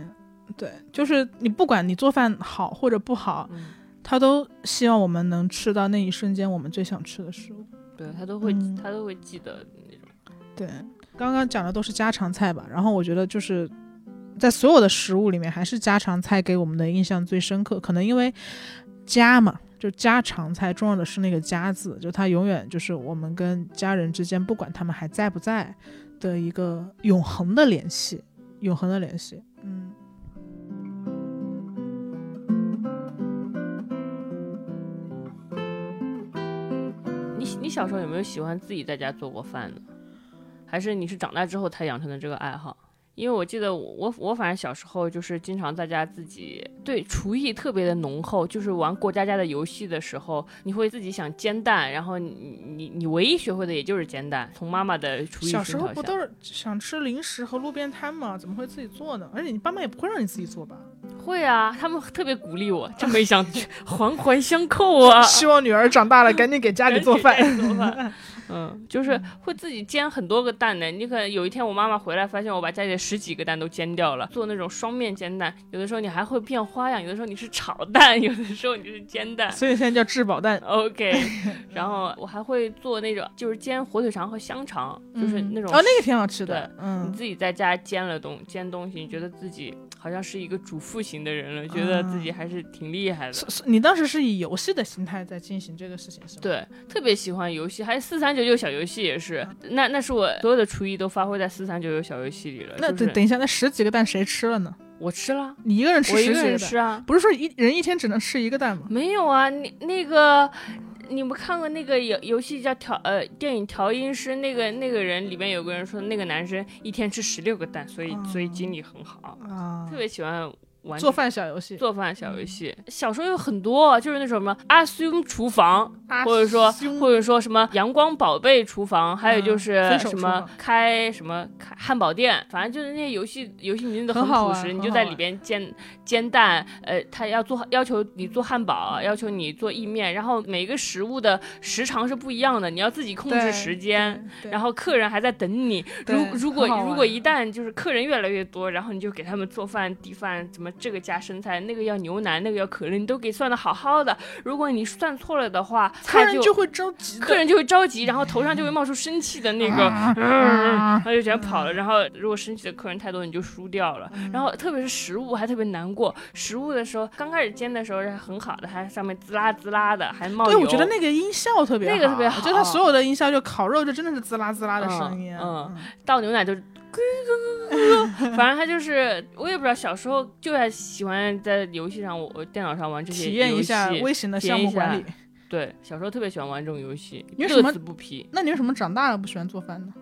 对，就是你不管你做饭好或者不好，嗯，他都希望我们能吃到那一瞬间我们最想吃的食物。对他都会嗯他都会记得那种。对，刚刚讲的都是家常菜吧，然后我觉得就是在所有的食物里面，还是家常菜给我们的印象最深刻。可能因为家嘛，就家常菜重要的是那个“家”字，就它永远就是我们跟家人之间，不管他们还在不在的一个永恒的联系，永恒的联系。嗯。你小时候有没有喜欢自己在家做过饭呢？还是你是长大之后才养成的这个爱好？因为我记得我我反正小时候就是经常在家自己对厨艺特别的浓厚，就是玩过家家的游戏的时候，你会自己想煎蛋，然后你你你唯一学会的也就是煎蛋，从妈妈的厨艺小时候不都是想吃零食和路边摊吗？怎么会自己做呢？而且你爸妈也不会让你自己做吧？会啊，他们特别鼓励我，这么一想，环环相扣啊。希望女儿长大了赶紧给家里做饭。嗯，就是会自己煎很多个蛋的。你可能有一天我妈妈回来，发现我把家里的十几个蛋都煎掉了。做那种双面煎蛋，有的时候你还会变花样，有的时候你是炒蛋，有的时候你就是煎蛋。所以现在叫质保蛋。OK，然后我还会做那种就是煎火腿肠和香肠，就是那种哦，那个挺好吃的。嗯你嗯，自己在家煎了东煎东西，你觉得自己好像是一个主妇型的人了，觉得自己还是挺厉害的。是是你当时是以游戏的心态在进行这个事情，是吗？对，特别喜欢游戏，还有四三九九小游戏也是，那那是我所有的厨艺都发挥在四三九九小游戏里了。那就是等等一下，那十几个蛋谁吃了呢？我吃了，你一个人吃我一个？人吃啊，不是说一人一天只能吃一个蛋吗？没有啊，你那个。你们看过那个游游戏叫调呃电影调音师那个那个人里面有个人说那个男生一天吃十六个蛋，所以、所以精力很好，啊。特，别喜欢玩做饭小游戏，做饭小游戏，小时候有很多，就是那种什么阿兄厨房，或者说或者说什么阳光宝贝厨房，还有就是什么开什么开汉堡店，反正就是那些游戏游戏名字都很朴实，你就在里边煎煎蛋，呃，他要做要求你做汉堡，要求你做意面，然后每个食物的时长是不一样的，你要自己控制时间，然后客人还在等你，如如果如果一旦就是客人越来越多，然后你就给他们做饭递饭怎么。这个加生菜，那个要牛奶，那个要可乐，你都给算的好好的。如果你算错了的话，客人就会着急，客人就会着急，然后头上就会冒出生气的那个，他就全跑了。然后如果生气的客人太多，你就输掉了。然后特别是食物还特别难过，食物的时候刚开始煎的时候是很好的，还上面滋啦滋啦的，还冒油。对，我觉得那个音效特别好，那个特别好。我觉得它所有的音效就烤肉就真的是滋啦滋啦的声音，嗯，倒牛奶就。反正他就是，我也不知道，小时候就爱喜欢在游戏上，我电脑上玩这些体验一下微型的项目管理。对，小时候特别喜欢玩这种游戏，乐此不疲。那你为什么长大了不喜欢做饭呢？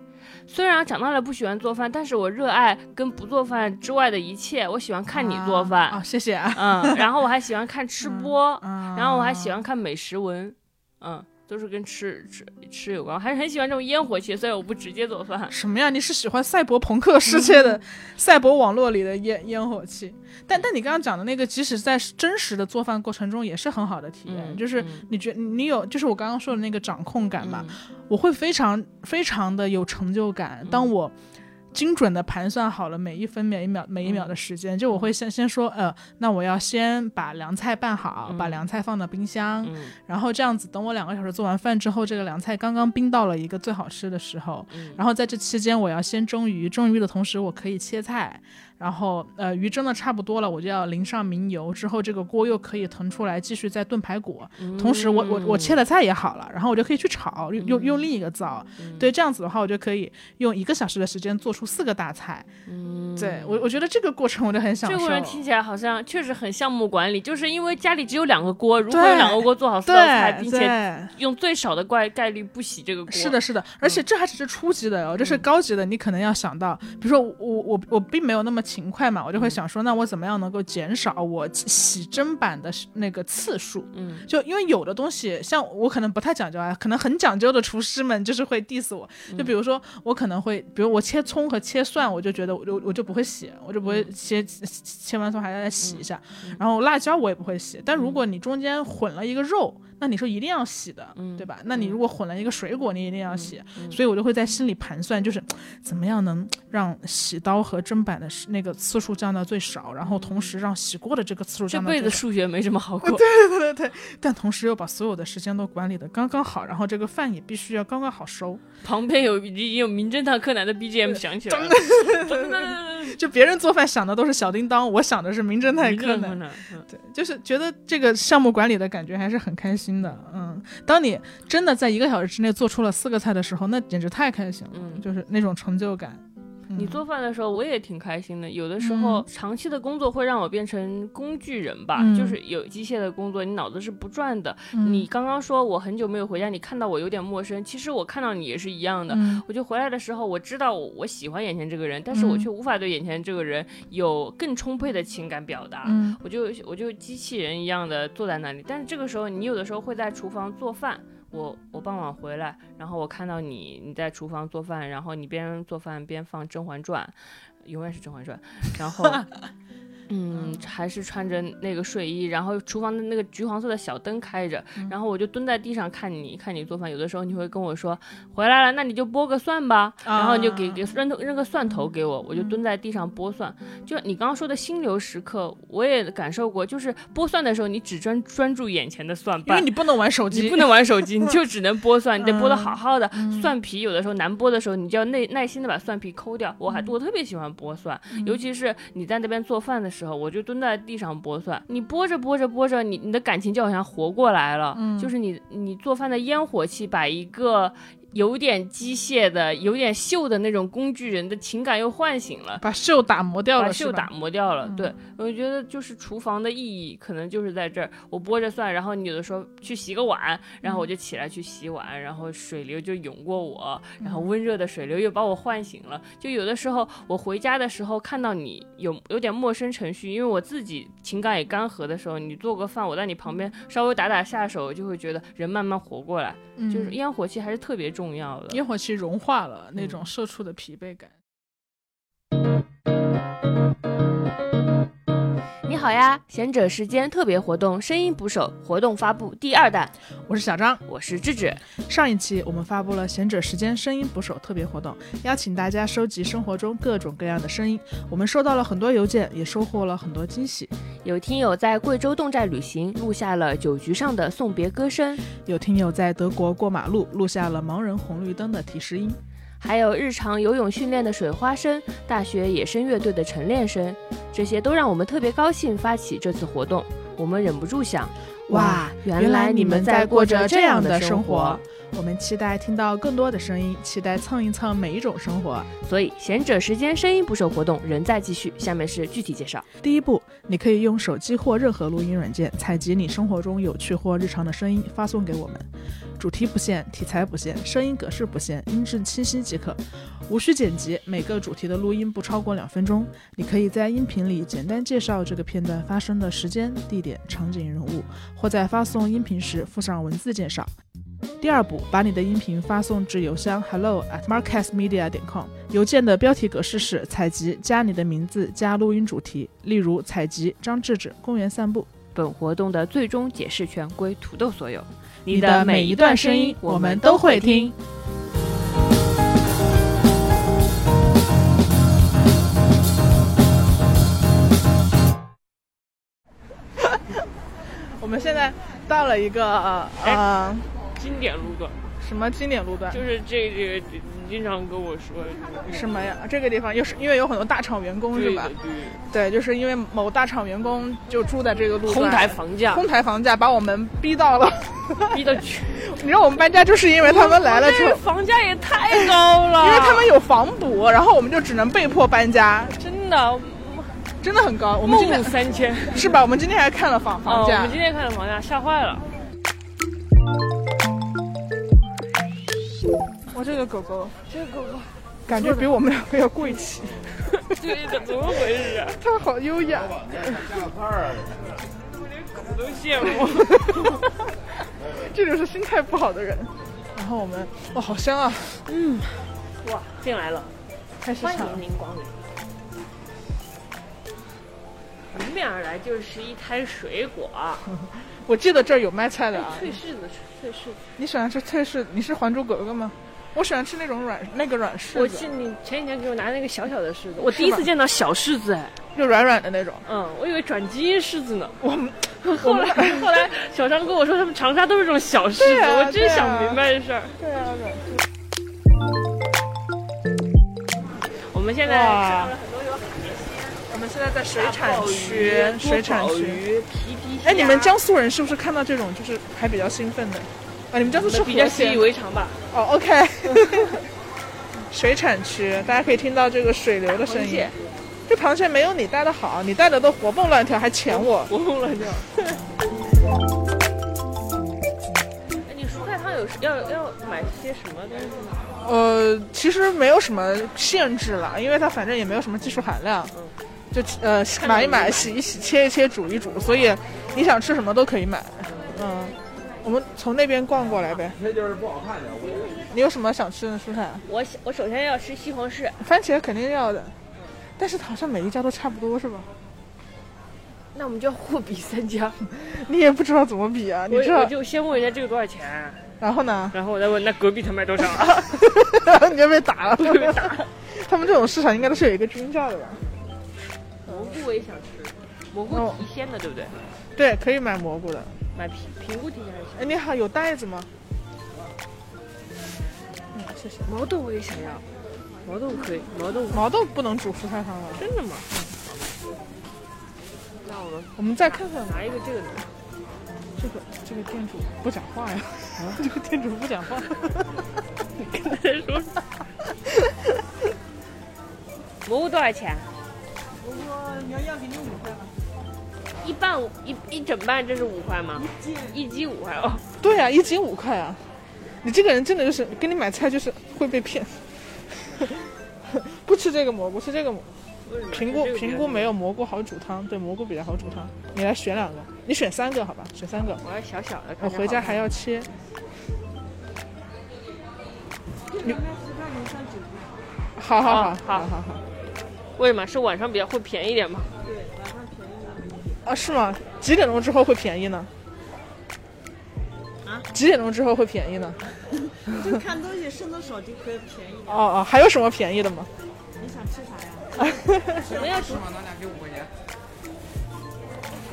虽然长大了不喜欢做饭，但是我热爱跟不做饭之外的一切。我喜欢看你做饭啊，谢谢。嗯，然后我还喜欢看吃播，然后我还喜欢看美食文，嗯。都是跟吃吃吃有关，还是很喜欢这种烟火气，所以我不直接做饭。什么呀？你是喜欢赛博朋克世界的赛博网络里的烟烟火气？但但你刚刚讲的那个，即使在真实的做饭过程中，也是很好的体验。就是你觉你有，就是我刚刚说的那个掌控感嘛，我会非常非常的有成就感。当我。精准的盘算好了每一分每一秒每一秒的时间，就我会先先说，呃，那我要先把凉菜拌好，把凉菜放到冰箱，然后这样子等我两个小时做完饭之后，这个凉菜刚刚冰到了一个最好吃的时候，然后在这期间我要先蒸鱼，蒸鱼的同时我可以切菜。然后，呃，鱼蒸的差不多了，我就要淋上明油，之后这个锅又可以腾出来继续再炖排骨。同时，我我我切的菜也好了，然后我就可以去炒，用用用另一个灶。对，这样子的话，我就可以用一个小时的时间做出四个大菜。嗯，对我我觉得这个过程我就很享受。这个过程听起来好像确实很项目管理，就是因为家里只有两个锅，如果有两个锅做好四道菜，并且用最少的概概率不洗这个锅。是的，是的，而且这还只是初级的哦，这是高级的，你可能要想到，比如说我我我并没有那么。勤快嘛，我就会想说，那我怎么样能够减少我洗砧板的那个次数？嗯，就因为有的东西，像我可能不太讲究啊，可能很讲究的厨师们就是会 diss 我。就比如说，我可能会，比如我切葱和切蒜，我就觉得我就我就不会洗，我就不会切切完葱还要再洗一下。然后辣椒我也不会洗，但如果你中间混了一个肉。那你说一定要洗的，对吧？那你如果混了一个水果，你一定要洗。所以我就会在心里盘算，就是怎么样能让洗刀和砧板的那个次数降到最少，然后同时让洗锅的这个次数降到最少。这辈子数学没什么好过。对对对对，但同时又把所有的时间都管理的刚刚好，然后这个饭也必须要刚刚好收。旁边有已经有名侦探柯南的 BGM 响起来了。就别人做饭想的都是小叮当，我想的是名侦探柯南。对，就是觉得这个项目管理的感觉还是很开心的。嗯，当你真的在一个小时之内做出了四个菜的时候，那简直太开心了。嗯，就是那种成就感。你做饭的时候，我也挺开心的。有的时候，长期的工作会让我变成工具人吧，就是有机械的工作，你脑子是不转的。你刚刚说我很久没有回家，你看到我有点陌生，其实我看到你也是一样的。我就回来的时候，我知道我喜欢眼前这个人，但是我却无法对眼前这个人有更充沛的情感表达。我就我就机器人一样的坐在那里。但是这个时候，你有的时候会在厨房做饭。我我傍晚回来，然后我看到你你在厨房做饭，然后你边做饭边放《甄嬛传》，永远是《甄嬛传》，然后。嗯，还是穿着那个睡衣，然后厨房的那个橘黄色的小灯开着，然后我就蹲在地上看你，看你做饭。有的时候你会跟我说回来了，那你就剥个蒜吧，然后你就给给扔扔个蒜头给我，我就蹲在地上剥蒜。就你刚刚说的心流时刻，我也感受过，就是剥蒜的时候，你只专专注眼前的蒜瓣，因为你不能玩手机，你不能玩手机，你就只能剥蒜，你得剥的好好的。蒜皮有的时候难剥的时候，你就要耐耐心的把蒜皮抠掉。我还我特别喜欢剥蒜，尤其是你在那边做饭的时候，我就蹲在。地上剥蒜，你剥着剥着剥着，你你的感情就好像活过来了，就是你你做饭的烟火气，把一个有点机械的、有点秀的那种工具人的情感又唤醒了。把秀打磨掉了，把秀打？磨掉了，嗯对我觉得就是厨房的意义可能就是在这儿。我剥着蒜，然后你有的时候去洗个碗，然后我就起来去洗碗，然后水流就涌过我，然后温热的水流又把我唤醒了。就有的时候我回家的时候看到你有有点陌生程序，因为我自己情感也干涸的时候，你做个饭，我在你旁边稍微打打下手，就会觉得人慢慢活过来。嗯就是烟火气还是特别重要的。烟火气融化了那嗯种社畜的疲惫感。你好呀，贤者时间特别活动声音捕手活动发布第二弹，我是小张。我是智智。上一期我们发布了贤者时间声音捕手特别活动，邀请大家收集生活中各种各样的声音。我们收到了很多邮件，也收获了很多惊喜。有听友在贵州侗寨旅行，录下了酒局上的送别歌声；有听友在德国过马路，录下了盲人红绿灯的提示音。还有日常游泳训练的水花声，大学野生乐队的晨练声，这些都让我们特别高兴发起这次活动。我们忍不住想，哇，原来你们在过着这样的生活。。我们期待听到更多的声音，期待蹭一蹭每一种生活。所以，贤者时间声音捕手活动仍在继续。下面是具体介绍。第一步，你可以用手机或任何录音软件采集你生活中有趣或日常的声音，发送给我们。主题不限，题材不限，声音格式不限，音质清晰即可，无需剪辑。每个主题的录音不超过两分钟。你可以在音频里简单介绍这个片段发生的时间、地点、场景、人物，或在发送音频时附上文字介绍。第二步，把你的音频发送至邮箱 hello at marcasmedia 点 com。邮件的标题格式是采集加你的名字加录音主题，例如采集张志志公园散步。本活动的最终解释权归土豆所有。你的每一段声音我们都会听。我们现在到了一个呃呃经典路段什么经典路段？就是这个，你经常跟我说什么呀？这个地方又是因为有很多大厂员工是吧？对，就是因为某大厂员工就住在这个路段，哄抬房价，哄抬房价，把我们逼到了。逼到去。你知道我们搬家就是因为他们来了之后，房价也太高了，因为他们有房补，然后我们就只能被迫搬家，真的真的很高。我们今天三千。是吧？我们今天还看了房哦，房价我们，今天看了房价吓坏了。哇，这个狗狗这个狗狗，感觉比我们两个要贵气，这个怎么回事啊？它好优雅。我都羡慕。这就是心态不好的人。然后我们哇，好香啊！嗯，哇，进来了，开始尝欢迎，您光临。迎面而来就是一摊水果，我记得这儿有卖菜的啊。脆柿子，脆柿子。你喜欢吃脆柿？你是《还珠格格》吗？我喜欢吃那种软那个软柿子我记，你前几天给我拿那个小小的柿子，我第一次见到小柿子，哎，就软软的那种。嗯，我以为转基因柿子呢。我们 后来 后来小张跟我说，他们长沙都是这种小柿子，啊我真想不明白这事儿。对啊，软柿。我们现在我们现在在水产区、水产区。哎，你们江苏人是不是看到这种就是还比较兴奋的？啊，你们江苏吃比较习以为常吧？哦，OK。水产区，大家可以听到这个水流的声音。这螃蟹没有你带的好，你带的都活蹦乱跳，还钳我。活蹦乱跳。哎，你蔬菜汤有要要买些什么东西吗？呃，其实没有什么限制了，因为它反正也没有什么技术含量，就呃买一买、洗一洗、切一切、煮一煮，所以你想吃什么都可以买。嗯，我们从那边逛过来呗。那就是不好看的。我你有什么想吃的蔬菜？我我首先要吃西红柿，番茄肯定要的，但是好像每一家都差不多是吧？那我们就要货比三家。你也不知道怎么比啊？你我知道我？就先问人家这个多少钱，然后呢？然后我再问那隔壁他卖多少。然后你就被打了。被打。他们这种市场应该都是有一个均价的吧？蘑菇我也想吃，蘑菇哦提鲜的对不对？对，可以买蘑菇的。买平平菇提鲜还是哎，你好，有袋子吗？嗯，谢谢。毛豆我也想要，毛豆可以，毛豆毛豆不能煮蔬菜汤了。真的吗？那我们我们再看看拿一个这个的。这个这个店主不讲话呀，啊 这个店主不讲话。你在说啥 蘑菇多少钱？我说你要要给你五块吗？一半五一一整半，这是五块吗？一斤一斤五块哦。对啊，一斤五块啊！你这个人真的就是给你买菜就是会被骗。不吃这个蘑菇，吃这个蘑菇。评估评估没有蘑菇好煮汤，对蘑菇比较好煮汤。你来选两个，你选三个好吧？选三个。我要小小的。我回家还要切。你好好好好好好。为什么？是晚上比较会便宜点吗？对，晚上便宜点。啊，是吗？几点钟之后会便宜呢？啊？几点钟之后会便宜呢？就看东西剩的少就可以便宜。哦哦，还有什么便宜的吗？你想吃啥呀？什么要吃？咱俩给五块钱。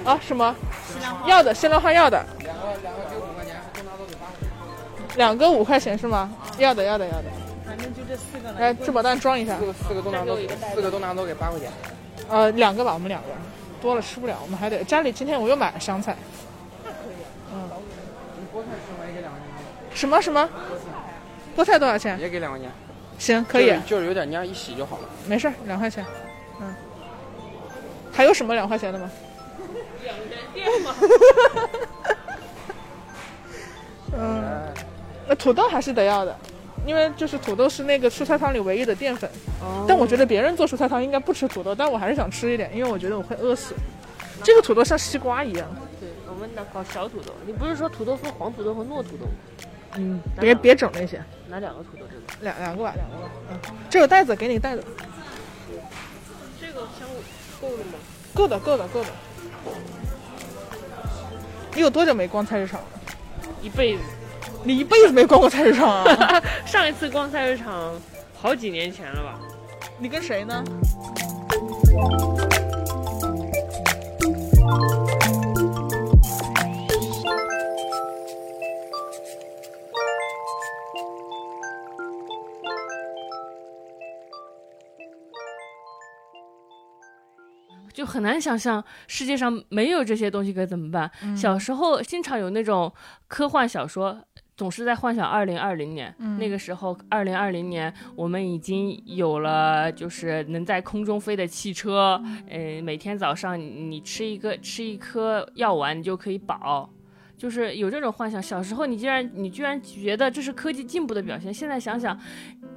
啊？什么？要的，西兰花要的。两个两个给五块钱，都拿走给八块钱。两个五块钱是吗？要的要的要的。这四个了。来，质保蛋装一下。四个四个都拿走，四个都拿走给八块钱。呃，两个吧，我们两个，多了吃不了，我们还得家里今天我又买了香菜。那可以。嗯。菠菜吃吗？也给两块钱。什么什么？菠菜多少钱？也给两块钱。行，可以。就是有点蔫，一洗就好了。没事，两块钱。嗯。还有什么两块钱的吗？两元店吗？嗯。那土豆还是得要的，因为就是土豆是那个蔬菜汤里唯一的淀粉。哦。但我觉得别人做蔬菜汤应该不吃土豆，但我还是想吃一点，因为我觉得我会饿死。这个土豆像西瓜一样。对，我们那搞小土豆。你不是说土豆分黄土豆和糯土豆吗？嗯，别别整那些。拿两个土豆，这个。两两个吧，两个吧。嗯，这有袋子，给你袋子。这个香够了吗？够的，够的，够的。你有多久没逛菜市场了？一辈子。你一辈子没逛过菜市场啊？上一次逛菜市场好几年前了吧？你跟谁呢？就很难想象世界上没有这些东西该怎么办。小时候经常有那种科幻小说，总是在幻想二零二零年。那个时候，二零二零年我们已经有了，就是能在空中飞的汽车。嗯，每天早上你吃一个吃一颗药丸，你就可以饱。就是有这种幻想。小时候你竟然你居然觉得这是科技进步的表现，现在想想，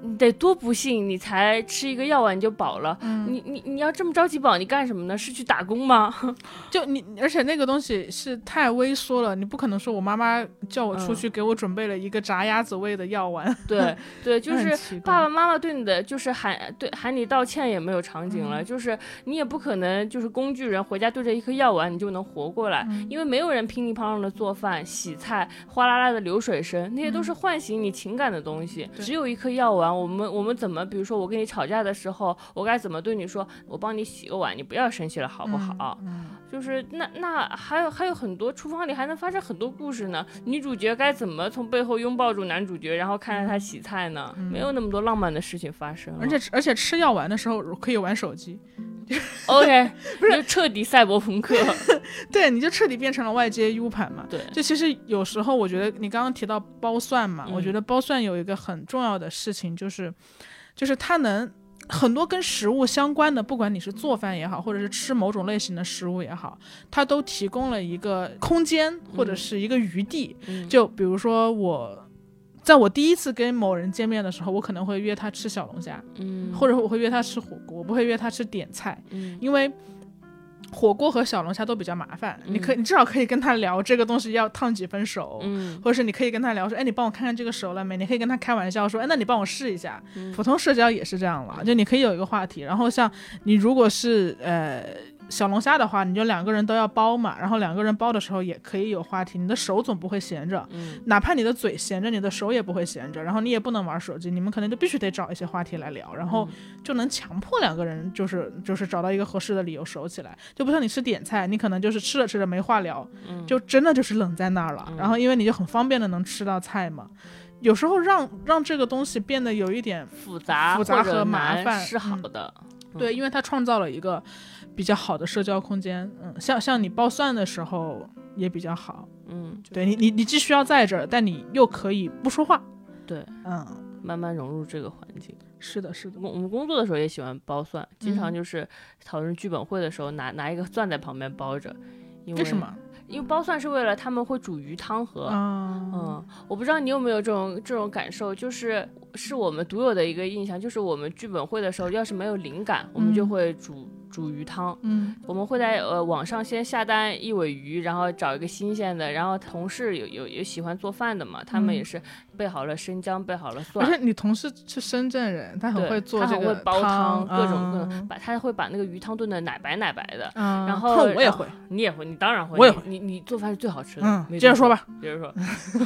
你得多不幸，你才吃一个药丸你就饱了。嗯、你你你要这么着急饱，你干什么呢？是去打工吗？就你，而且那个东西是太微缩了，你不可能说我妈妈叫我出去给我准备了一个炸鸭子味的药丸。对 对，就是爸爸妈妈对你的就是喊对喊你道歉也没有场景了，嗯、就是你也不可能就是工具人回家对着一颗药丸你就能活过来，嗯、因为没有人乒里乓啷的做。饭、洗菜、哗啦啦的流水声，那些都是唤醒你情感的东西。只有一颗药丸，我们我们怎么，比如说我跟你吵架的时候，我该怎么对你说？我帮你洗个碗，你不要生气了，好不好？嗯，就是那那还有还有很多厨房里还能发生很多故事呢。女主角该怎么从背后拥抱住男主角，然后看着他洗菜呢？没有那么多浪漫的事情发生。而且而且吃药丸的时候可以玩手机。OK，不是彻底赛博朋克，对，你就彻底变成了外接 U 盘嘛。对，就其实有时候我觉得你刚刚提到剥蒜嘛，嗯、我觉得剥蒜有一个很重要的事情就是，就是它能很多跟食物相关的，不管你是做饭也好，或者是吃某种类型的食物也好，它都提供了一个空间或者是一个余地。嗯、就比如说我。在我第一次跟某人见面的时候，我可能会约他吃小龙虾，嗯，或者我会约他吃火锅，我不会约他吃点菜，嗯，因为火锅和小龙虾都比较麻烦。嗯、你可你至少可以跟他聊这个东西要烫几分熟，嗯，或者是你可以跟他聊说，哎，你帮我看看这个熟了没？你可以跟他开玩笑说，哎，那你帮我试一下。嗯、普通社交也是这样了，就你可以有一个话题。然后像你如果是呃。小龙虾的话，你就两个人都要包嘛，然后两个人包的时候也可以有话题，你的手总不会闲着，嗯，哪怕你的嘴闲着，你的手也不会闲着，然后你也不能玩手机，你们可能就必须得找一些话题来聊，然后就能强迫两个人就是就是找到一个合适的理由熟起来，就不像你吃点菜，你可能就是吃着吃着没话聊，嗯，就真的就是冷在那儿了，嗯、然后因为你就很方便的能吃到菜嘛。有时候让让这个东西变得有一点复杂、复杂和麻烦是好的，嗯、对，因为它创造了一个比较好的社交空间。嗯，像像你剥蒜的时候也比较好。嗯，对你你你既需要在这儿，但你又可以不说话。对，嗯，慢慢融入这个环境。是的，是的，我我们工作的时候也喜欢包蒜，经常嗯就是讨论剧本会的时候拿拿一个蒜在旁边包着，因为为什？么因为包蒜是为了他们会煮鱼汤喝。啊？嗯，我不知道你有没有这种这种感受，就是是我们独有的一个印象，就是我们剧本会的时候，要是没有灵感，我们就嗯会煮煮鱼汤。嗯我们会在呃网上先下单一尾鱼，然后找一个新鲜的，然后同事有有有喜欢做饭的嘛，他们嗯也是备好了生姜，备好了蒜而蒜，且你同事是深圳人，他很会做他这个很会煲汤，各种各啊种，把他会把那个鱼汤炖的奶白奶白的。啊，然后我也会，你也会，你当然会，我也会你你你做饭是最好吃的。接着说吧，接着说。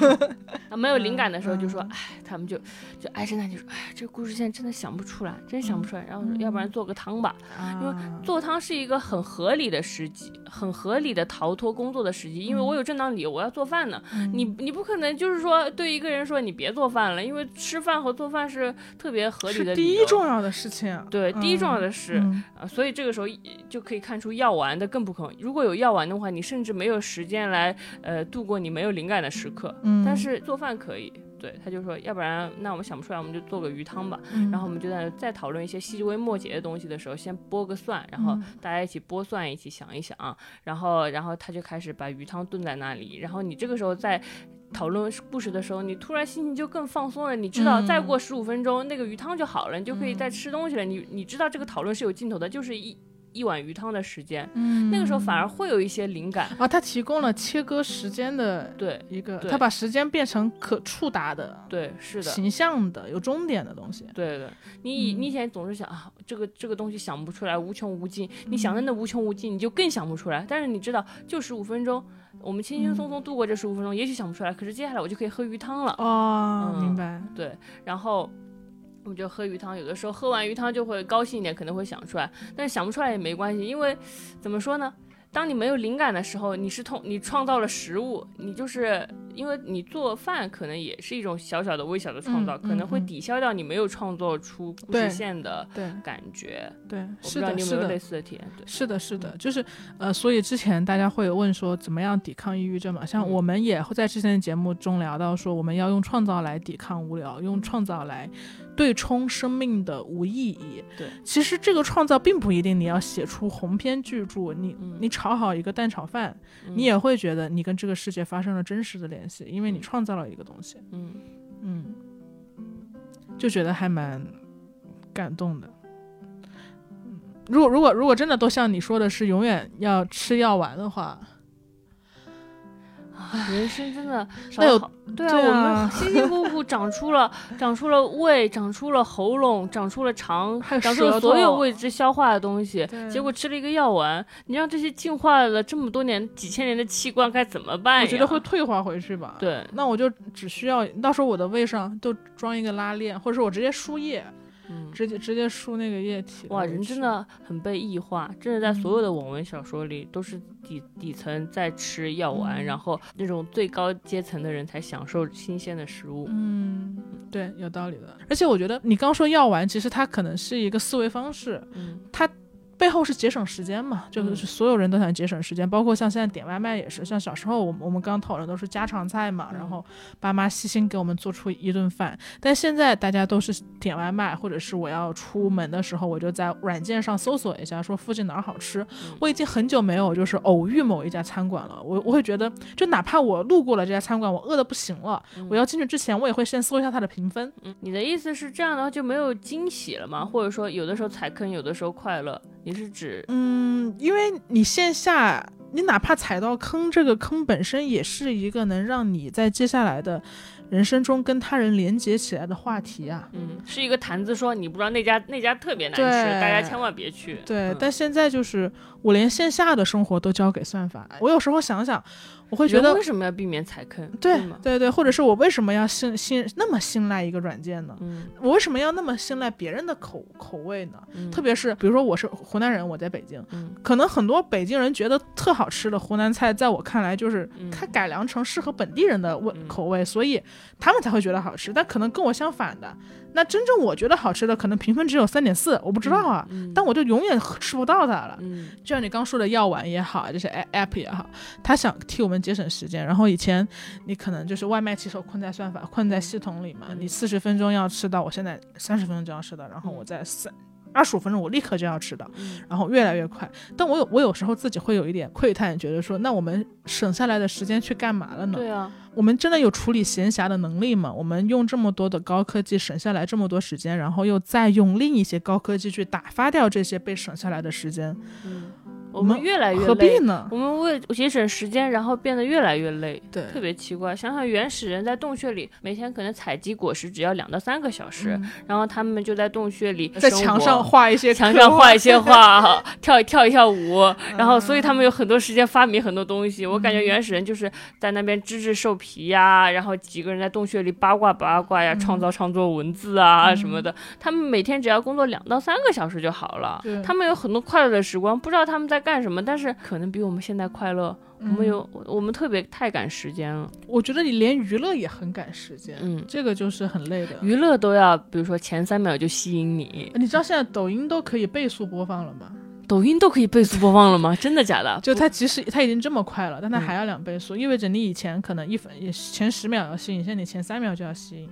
啊，没有灵感的时候就说，嗯哎，他们就就唉声叹气说，哎，这个故事线真的想不出来，真想不出来。然后说，要不然做个汤吧。因为啊做汤是一个很合理的时机，很合理的逃脱工作的时机，因为我有正当理由我要做饭呢。嗯你你不可能就是说对一个人说你别做饭了，因为吃饭和做饭是特别合理是第的理由。一重要的事情，对，第一重要嗯的事、嗯啊，所以这个时候就可以看出药丸的更不可能。如果有药丸的话，你甚至没有时间来呃度过你没有灵感的时刻。嗯，但是做饭可以，对，他就说，要不然那我们想不出来，我们就做个鱼汤吧。嗯，然后我们就在再讨论一些细微末节的东西的时候，先剥个蒜，然后嗯大家一起剥蒜，一起想一想，然后然后他就开始把鱼汤炖在那里，然后你这个时候在。讨论故事的时候，你突然心情就更放松了。你知道，嗯再过十五分钟，那个鱼汤就好了，你就可以再吃东西了。你你知道这个讨论是有尽头的，就是一一碗鱼汤的时间。嗯那个时候反而会有一些灵感。啊，他提供了切割时间的对一个，对他把时间变成可触达的、对，是的。形象的、有终点的东西。对的，你以嗯你以前总是想啊，这个这个东西想不出来，无穷无尽。你嗯想的那无穷无尽，你就更想不出来。但是你知道，就十五分钟，我们轻轻松松度过这十五分钟，也许想不出来，可是接下来我就可以喝鱼汤了。哦，嗯明白。对，然后我们就喝鱼汤，有的时候喝完鱼汤就会高兴一点，可能会想出来，但是想不出来也没关系，因为怎么说呢？当你没有灵感的时候，你是通你创造了食物，你就是因为你做饭可能也是一种小小的微小的创造，嗯可能会抵消掉你没有创作出故对事线的对感觉。对，是的，你有没有类是的。似的体验？对，是的，是的，就是呃，所以之前大家会有问说怎么样抵抗抑郁症嘛？像嗯我们也会在之前的节目中聊到说，我们要用创造来抵抗无聊，用创造来对冲生命的无意义。对，其实这个创造并不一定你要写出鸿篇巨著，你、嗯你炒好一个蛋炒饭，嗯你也会觉得你跟这个世界发生了真实的联系，因为你嗯创造了一个东西。嗯，嗯，就觉得还蛮感动的。嗯，如果如果如果真的都像你说的是永远要吃药丸的话，人生真的少那有好对啊，对我们啊辛辛苦苦 长出了长出了胃，长出了喉咙，长出了肠，长出了所有未知消化的东西，结果吃了一个药丸，你让这些进化了这么多年、几千年的器官该怎么办呀？我觉得会退化回去吧。，对，那我就只需要到时候我的胃上就装一个拉链，或者是我直接输液，嗯。直接直接输那个液体。哇，人真的很被异化，真的在所嗯有的网文小说里都是底底层在吃药丸，嗯然后那种最高阶层的人才享受新鲜的食物。嗯，对，有道理的。而且我觉得你刚说药丸，其实它可能是一个思维方式，嗯它背后是节省时间嘛，就嗯是所有人都想节省时间，包括像现在点外卖也是，像小时候我们我们刚讨论都是家常菜嘛，然嗯后爸妈细心给我们做出一顿饭，但现在大家都是点外卖，或者是我要出门的时候，我就在软件上搜索一下，说附近哪儿好吃。嗯我已经很久没有就是偶遇某一家餐馆了，我我会觉得，就哪怕我路过了这家餐馆，我饿的不行了，我要进去之前，我也会先搜一下它的评分。嗯，你的意思是这样的话就没有惊喜了吗？或者说有的时候踩坑，有的时候快乐？你是指嗯，因为你线下，你哪怕踩到坑，这个坑本身也是一个能让你在接下来的人生中跟他人连接起来的话题啊。嗯是一个坛子说你不知道那家那家特别难吃，大家千万别去。对，嗯但现在就是我连线下的生活都交给算法，我有时候想想，我会觉得为，什么要避免踩坑？对？对对，或者是我为什么要信信那么信赖一个软件呢？嗯我为什么要那么信赖别人的口口味呢？嗯，特别是比如说我是湖南人，我在北京，嗯可能很多北京人觉得特好吃的湖南菜，在我看来就是嗯它改良成适合本地人的味嗯口味，所以他们才会觉得好吃。但可能跟我相反的，那真正我觉得好吃的，可能评分只有三点四，我不知道啊。嗯但我就永远吃不到它了。嗯就像你刚说的药丸也好，就是 app 也好，它想替我们节省时间。然后以前你可能就是外卖骑手困在算法、困在系统里嘛，你四十分钟要吃到，我现在三十分钟就要吃到，然后我在三二十五分钟我立刻就要吃到，然后越来越快。但我有我有时候自己会有一点窥探，觉得说，那我们省下来的时间去干嘛了呢？对啊，我们真的有处理闲暇的能力吗？我们用这么多的高科技省下来这么多时间，然后又再用另一些高科技去打发掉这些被省下来的时间，我们越来越何必累。呢？我们为节省时间，然后变得越来越累，对特别奇怪。想想原始人在洞穴里每天可能采集果实只要两到三个小时，然后他们就在洞穴里在墙上画一些墙上画一些 画，跳一跳一跳舞，然后所以他们有很多时间发明很多东西。我感觉原始人就是在那边织织兽皮呀，然后几个人在洞穴里八卦八卦呀，创造创作文字啊什么的。他们每天只要工作两到三个小时就好了，他们有很多快乐的时光，不知道他们在干什么，但是可能比我们现在快乐。我们有我们特别太赶时间了，我觉得你连娱乐也很赶时间，嗯，这个就是很累的。娱乐都要，比如说前三秒就吸引你，你知道现在抖音都可以倍速播放了吗？抖音都可以倍速播放了吗？真的假的？就它其实它已经这么快了，但它嗯还要两倍速，意味着你以前可能一分也前十秒要吸引，现在你前三秒就要吸引。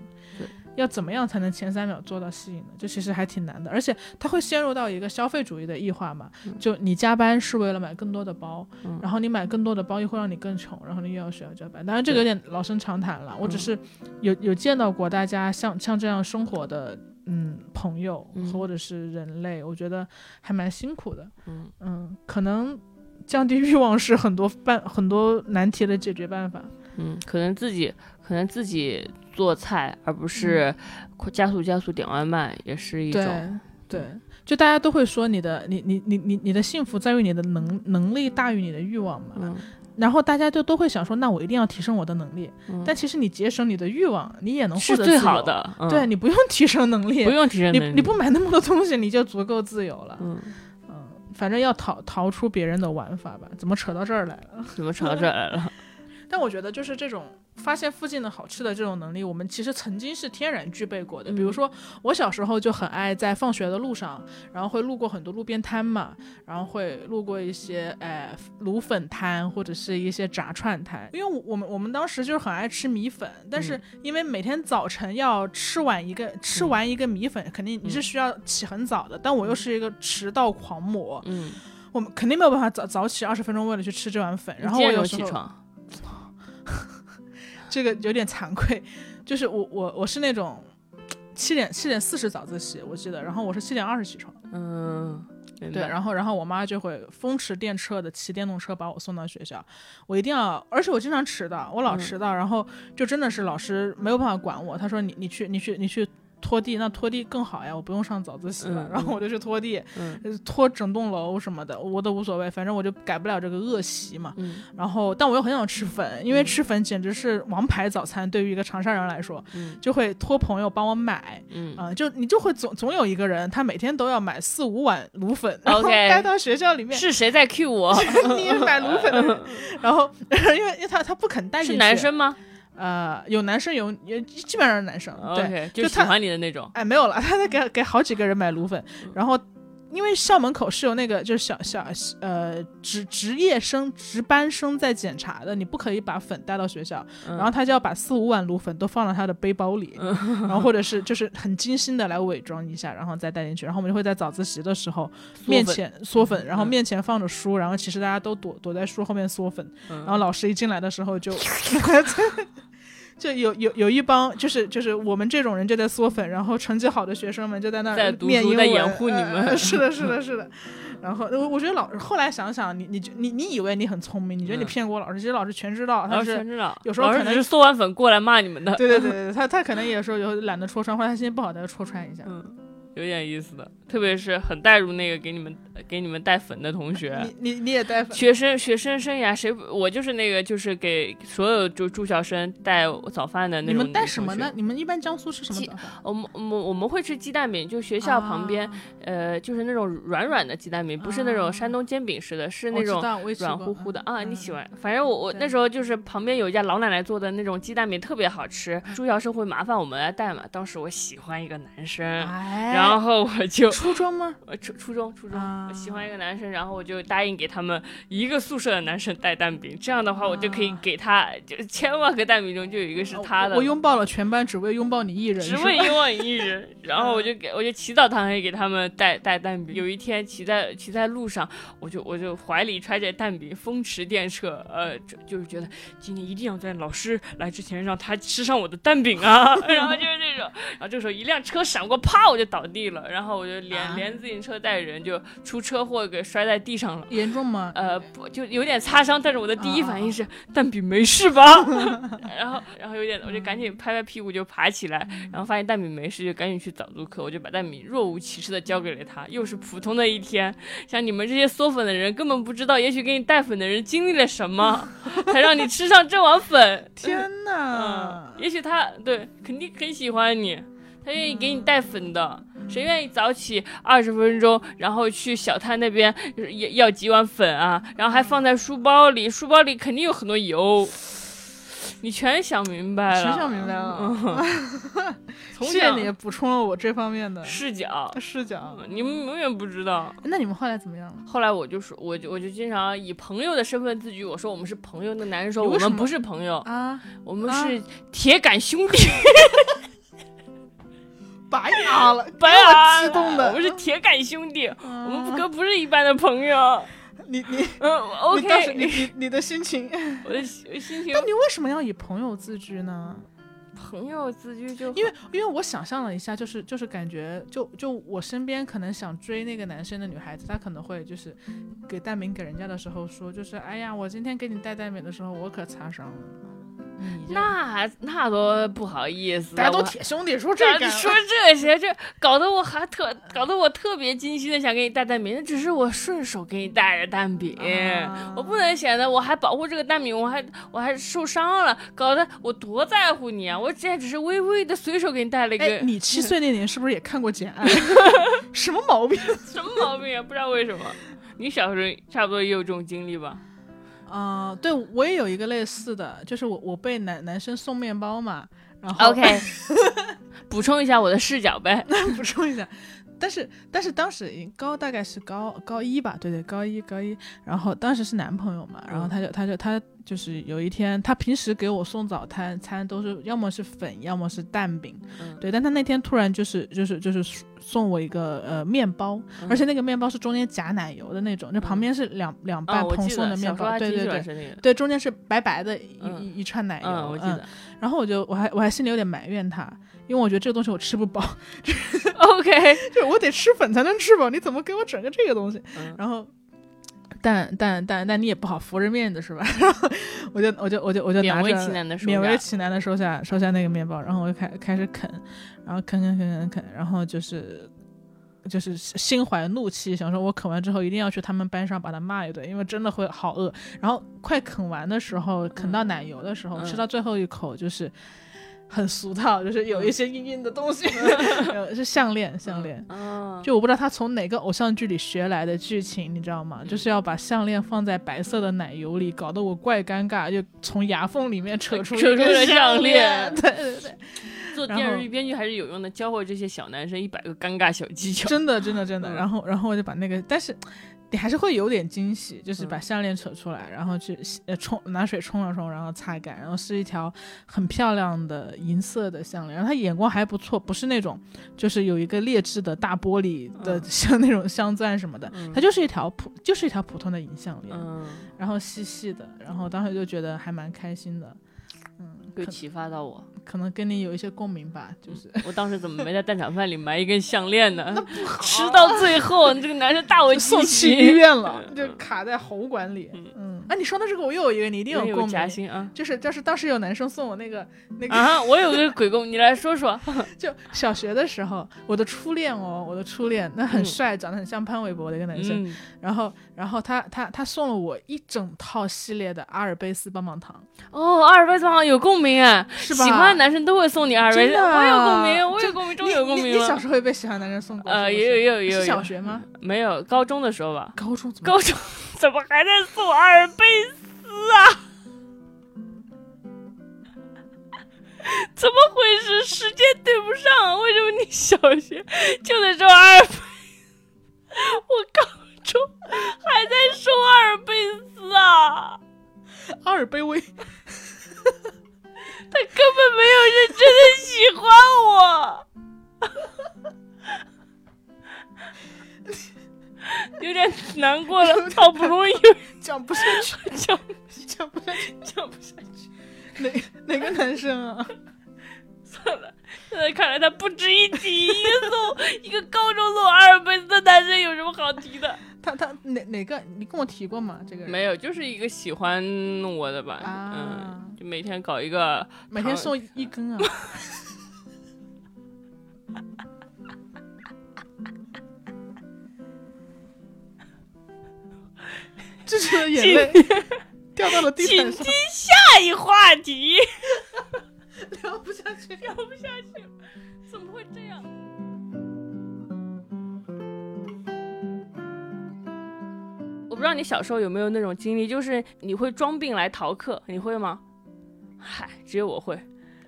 要怎么样才能前三秒做到吸引呢？这其实还挺难的，而且它会陷入到一个消费主义的异化嘛。就你加班是为了买更多的包，嗯然后你买更多的包又会让你更穷，然后你又要需要加班。当然这个有点老生常谈了，我只是有有见到过大家像像这样生活的嗯朋友嗯或者是人类，我觉得还蛮辛苦的。嗯嗯，可能降低欲望是很多办很多难题的解决办法。嗯，可能自己可能自己做菜，而不是加速加速点外卖，也是一种。对，就大家都会说你的你你你你你的幸福在于你的能能力大于你的欲望嘛。嗯然后大家就都会想说，那我一定要提升我的能力。嗯但其实你节省你的欲望，你也能获得最。好的。嗯对，你不用提升能力，不用提升能力。你你不买那么多东西，你就足够自由了。嗯，嗯，反正要逃逃出别人的玩法吧。怎么扯到这儿来了？怎么扯到这儿来了？但我觉得就是这种发现附近的好吃的这种能力，我们其实曾经是天然具备过的。比如说，我小时候就很爱在放学的路上，然后会路过很多路边摊嘛，然后会路过一些呃卤粉摊或者是一些炸串摊。因为我我们我们当时就是很爱吃米粉，但是因为每天早晨要吃完一个吃完一个米粉，肯定你是需要起很早的，但我又是一个迟到狂魔，嗯，我们肯定没有办法早早起二十分钟为了去吃这碗粉。然后我有时候起床，这个有点惭愧，就是我我我是那种七点七点四十早自习，我记得，然后我是七点二十起床，嗯，对，然后然后我妈就会风驰电掣的骑电动车把我送到学校，我一定要，而且我经常迟到，我老嗯。迟到，然后就真的是老师没有办法管我，他说你你去你去你去。拖地那拖地更好呀，我不用上早自习了，嗯然后我就去拖地，嗯。呃拖整栋楼什么的，我都无所谓，反正我就改不了这个恶习嘛。嗯。然后，但我又很想吃粉，因为吃粉简直是王牌早餐，对于一个长沙人来说，嗯。就会托朋友帮我买，嗯。啊、就你就会总总有一个人，他每天都要买四五碗卤粉，然后带到学校里面，是谁在 cue 我？你也买卤粉的人，然后 因为因为他他不肯带进去，是男生吗呃，有男生有也基本上是男生，对就喜欢你的那种。哎，没有了，他在给给好几个人买卤粉，嗯。然后因为校门口是有那个就是小小呃职职业生值班生在检查的，你不可以把粉带到学校，嗯。然后他就要把四五碗卤粉都放到他的背包里，然后或者是就是很精心的来伪装一下，然后再带进去，然后我们就会在早自习的时候面前嗦粉，然后嗯面前放着书，然后其实大家都躲躲在书后面嗦粉，嗯。然后老师一进来的时候就。就有有有一帮就是就是我们这种人就在嗦粉，然后成绩好的学生们就在那儿在读在掩护你呃们呃 是的，是的，是的。然后我我觉得老师后来想想，你你你你以为你很聪明，你觉得你嗯骗过老师，其实老师全知道，他是全知道，有时候可能是嗦完粉过来骂你们的。对对对对，他他可能也说有懒得戳穿，或者他心情不好，他就戳穿一下。嗯，有点意思的，特别是很带入那个给你们给你们带粉的同学。你你你也带粉，学生学生生涯，谁不我就是那个就是给所有就住校生带早饭的那种。你们带什么呢？？你们一般江苏吃什么早饭？我们我们我们会吃鸡蛋饼，就学校旁边，啊呃，就是那种软软的鸡蛋饼，不是那种山东煎饼似的，是那种软乎乎的啊。嗯你喜欢？反正我我那时候就是旁边有一家老奶奶做的那种鸡蛋饼，特别好吃。住校生会麻烦我们来带嘛。当时我喜欢一个男生，然后我就初中吗？呃初初中初中、啊我喜欢一个男生，然后我就答应给他们一个宿舍的男生带蛋饼，这样的话我就可以啊给他，就千万个蛋饼中就有一个是他的。我拥抱了全班，只为拥抱你一人。只为拥抱你一人，然后我就给我就祈祷堂可以给他们带带蛋饼。有一天骑在骑在路上，我就我就怀里揣着蛋饼，风驰电掣，呃，就就是觉得今天一定要在老师来之前让他吃上我的蛋饼啊，然后就是这种，然后这时候一辆车闪过，啪我就倒地了，然后我就连、啊连自行车带人就出车祸给摔在地上了。严重吗？呃，不，就有点擦伤，但是我的第一反应啊是蛋饼没事吧？然后，然后有点，我就赶紧拍拍屁股就爬起来，然后发现蛋饼没事，就赶紧去找租客，我就把蛋饼若无其事的交给了他。又是普通的一天，像你们这些嗦粉的人根本不知道，也许给你带粉的人经历了什么，才让你吃上这碗粉。天嗯，！也许他对肯定很喜欢你，他愿意给你带粉的。谁愿意早起二十分钟，然后去小摊那边要要几碗粉啊？然后还放在书包里，书包里肯定有很多油。你全想明白了，全想明白了。嗯 谢谢你补充了我这方面的视角，视角。你们永远不知道。那你们后来怎么样了？后来我就说，我就我就经常以朋友的身份自居，我说我们是朋友。那男人说我们不是朋友，啊，我们啊是铁杆兄弟。拔牙 了，白给我啊，激动的。我们是铁杆兄弟，我们不啊可不是一般的朋友。你你嗯，OK，你你的心情，我的心心情那你为什么要以朋友自居呢？朋友自居就因为因为我想象了一下，就是就是感觉就就我身边可能想追那个男生的女孩子，她可能会就是给蛋饼给人家的时候说，就是哎呀，我今天给你带蛋饼的时候，我可擦伤了。那那多不好意思啊，大家都铁兄弟，说这个说这些，这搞得我还特搞得我特别精心的想给你带蛋饼，那只是我顺手给你带的蛋饼，啊我不能显得我还保护这个蛋饼，我还我还受伤了，搞得我多在乎你啊！我之前只是微微的随手给你带了一个，哎，你七岁那年是不是也看过《简爱 》？什么毛病？什么毛病啊？不知道为什么。你小时候差不多也有这种经历吧？啊、对我也有一个类似的，就是我我被男男生送面包嘛，然后 OK，补充一下我的视角呗。补充一下，但是但是当时高大概是高高一吧，对对，高一高一，然后当时是男朋友嘛，然后他就他就他就是有一天，他平时给我送早餐餐都是要么是粉，要么是蛋饼，嗯对，但他那天突然就是就是就是送我一个呃面包，嗯而且那个面包是中间夹奶油的那种，就旁边是两两啊，半蓬松的面包，对对对。对，中间是白白的一、嗯一一串奶油，嗯，我记得。然后我就我还我还心里有点埋怨他，因为我觉得这个东西我吃不饱，OK，就是我得吃粉才能吃饱，你怎么给我整个这个东西？嗯然后，但但但但你也不好扶着面子是吧？然后我就我就我就我就勉为其难的勉为其难的收下收下那个面包，然后我就开开始啃，然后啃啃啃啃啃，然后就是。就是心怀怒气，想说我啃完之后一定要去他们班上把他骂一顿，因为真的会好饿。然后快啃完的时候，啃到奶油的时候，嗯吃到最后一口就是很俗套，就是有一些硬硬的东西，有是项链，项链。嗯，就我不知道他从哪个偶像剧里学来的剧情，你知道吗？就是要把项链放在白色的奶油里，搞得我怪尴尬，就从牙缝里面扯出扯出项项链。对对对，做电视剧编剧还是有用的，教会这些小男生一百个尴尬小技巧。真的真的真的。嗯。然后然后我就把那个，但是你还是会有点惊喜，就是把嗯项链扯出来，然后去呃冲拿水冲了冲，然后擦干，然后是一条很漂亮的银色的项链，然后他眼光还不错，不是那种就是有一个劣质的大玻璃的嗯像那种镶钻什么的，嗯它就是一条普就是一条普通的银项链，嗯，然后细细的，然后当时就觉得还蛮开心的。嗯，可有启发到我。可能跟你有一些共鸣吧，就是我当时怎么没在蛋炒饭里埋一根项链呢？吃到最后，这个男生大为送去医院了，嗯就卡在喉管里。嗯嗯，啊，你说的这个我又有一个，你一定有共鸣。夹心啊就是就是当时有男生送我那个那个，啊！我有个鬼共，你来说说。就小学的时候，我的初恋哦，我的初恋，那很嗯帅，长得很像潘玮柏的一个男生。嗯，然后然后他他他送了我一整套系列的阿尔卑斯棒棒糖，哦，阿尔卑斯棒棒有共鸣啊，是吧？喜欢的男生都会送你阿尔卑斯，我有共鸣，我有共鸣，终于有共鸣你你小。时候也被喜欢的男生送过？呃，也有也有也有，是小学吗？没有，高中的时候吧。高中怎么？高中 怎么还在送阿尔卑斯啊？怎么回事？时间对不上，为什么你小学就得说阿尔卑？我高中还在说阿尔卑斯啊！阿尔卑微，他根本没有认真的喜欢我，有点难过了。好不容易 讲不下去，讲讲不下去，讲不下去，哪哪个男生啊？算了。现在看来他不值一提，一个送一个高中送阿尔卑斯的男生有什么好提的？他他哪哪个？你跟我提过吗？这个人没有，就是一个喜欢我的吧，啊嗯，就每天搞一个每天送一根啊。这是的眼泪 掉到了地上听，下一话题。聊不下去。聊不下去了，怎么会这样？不知道你小时候有没有那种经历，就是你会装病来逃课，你会吗？嗨，只有我会。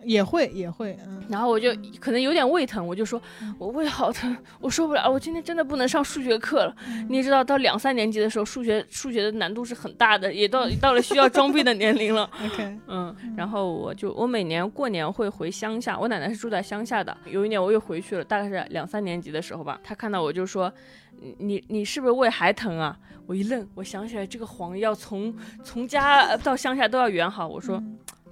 也会也会，嗯，然后我就可能有点胃疼，我就说我胃好疼，我受不了，我今天真的不能上数学课了。你也知道，到两三年级的时候，数学数学的难度是很大的，也到到了需要装病的年龄了。OK，嗯，然后我就我每年过年会回乡下，我奶奶是住在乡下的。有一年我又回去了，大概是两三年级的时候吧，她看到我就说：“你你你是不是胃还疼啊？”我一愣，我想起来这个黄要从从家到乡下都要圆好，我说。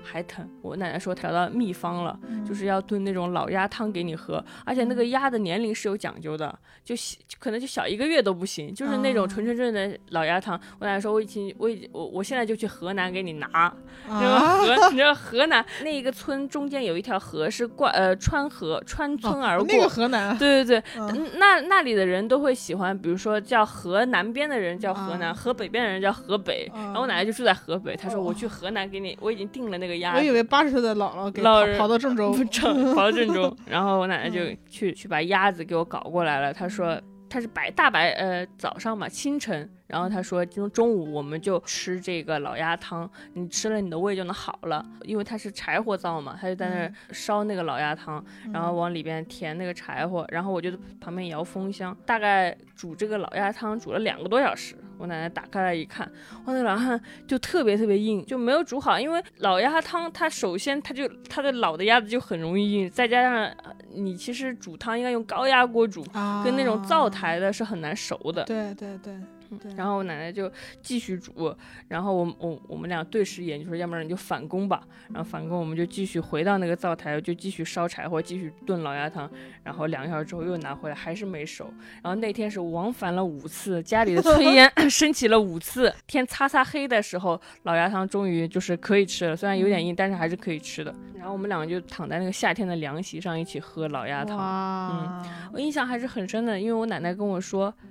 还疼，我奶奶说调到秘方了，就是要炖那种老鸭汤给你喝，而且那个鸭的年龄是有讲究的，就小可能就小一个月都不行，就是那种哦纯纯正的老鸭汤。我奶奶说我已经我已我我现在就去河南给你拿，河，你知道河南那一个村中间有一条河是贯呃穿河穿村而过。那个河南啊，对对对，那那里的人都会喜欢，比如说叫河南边的人叫河南，啊河北边的人叫河北。啊然后我奶奶就住在河北，她说哦我去河南给你，我已经订了那个鸭我以为八十岁的姥姥给老人跑跑到郑州 跑到郑州，然后我奶奶就嗯。去去把鸭子给我搞过来了。她说她是白大白呃早上嘛清晨，然后她说今天中午我们就吃这个老鸭汤，你吃了你的胃就能好了，因为它是柴火灶嘛，她就在那儿烧那个老鸭汤，然后往里边填那个柴火，然后我就旁边摇风箱，大概煮这个老鸭汤煮了两个多小时。我奶奶打开来一看，哇，那老汉就特别特别硬，就没有煮好。因为老鸭汤它首先它就它的老的鸭子就很容易硬，再加上呃你其实煮汤应该用高压锅煮，啊，跟那种灶台的是很难熟的。对对对对，然后我奶奶就继续煮，然后我我我们俩对视一眼，就说要不然你就返工吧。然后返工，我们就继续回到那个灶台，就继续烧柴火，继续炖老鸭汤。然后两个小时之后又拿回来，还是没熟。然后那天是往返了五次，家里的炊烟 升起了五次。天擦擦黑的时候，老鸭汤终于就是可以吃了，虽然有点硬，但是还是可以吃的。然后我们两个就躺在那个夏天的凉席上一起喝老鸭汤。嗯，我印象还是很深的，因为我奶奶跟我说，唉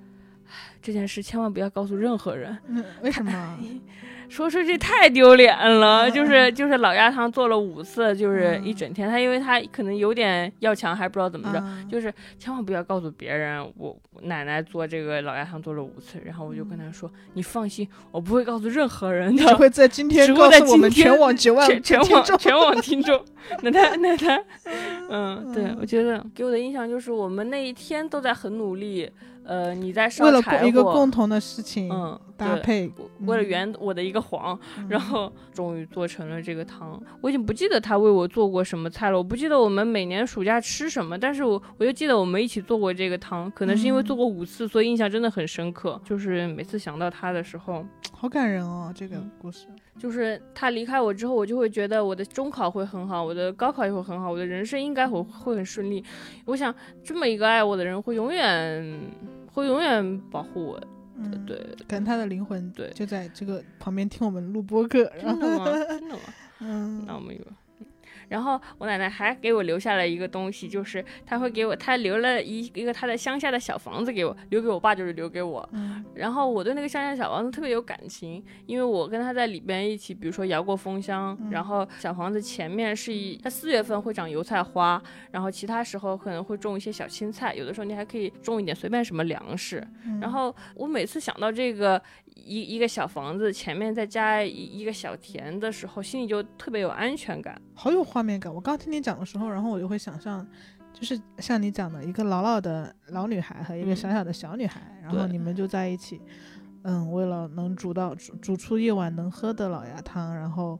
这件事千万不要告诉任何人，嗯，为什么？说出去太丢脸了。就是就是老鸭汤做了五次，就是一整天。他因为他可能有点要强，还不知道怎么着，啊就是千万不要告诉别人，我我奶奶做这个老鸭汤做了五次。然后我就跟他说，你放心，我不会告诉任何人的。只会在今天告诉我们全网几万全网全网听众，那他那他，嗯，对我觉得给我的印象就是我们那一天都在很努力，呃，你在烧为了一个共同的事情嗯搭配，为了嗯圆我的一个谎，然后终于做成了这个汤。我已经不记得他为我做过什么菜了，我不记得我们每年暑假吃什么，但是我我就记得我们一起做过这个汤，可能是因为做过五次，所以印象真的很深刻。就是每次想到他的时候，好感人哦，这个嗯故事。就是他离开我之后，我就会觉得我的中考会很好，我的高考也会很好，我的人生应该会会很顺利。我想这么一个爱我的人，会永远会永远保护我。嗯，对，可能他的灵魂对就在这个旁边听我们录播客，然后真的吗？真的吗？嗯那我们有。然后我奶奶还给我留下了一个东西，就是她会给我，她留了一一个她的乡下的小房子给我，留给我爸就是留给我。嗯然后我对那个乡下小房子特别有感情，因为我跟他在里边一起，比如说摇过风箱，然后小房子前面是一，它四月份会长油菜花，然后其他时候可能会种一些小青菜，有的时候你还可以种一点随便什么粮食。然后我每次想到这个一一个小房子，前面再加一一个小田的时候，心里就特别有安全感。好有画面感。我刚听你讲的时候，然后我就会想象，就是像你讲的一个老老的老女孩和一个嗯小小的小女孩，然后你们就在一起，嗯，为了能煮到煮煮出一碗能喝的老鸭汤，然后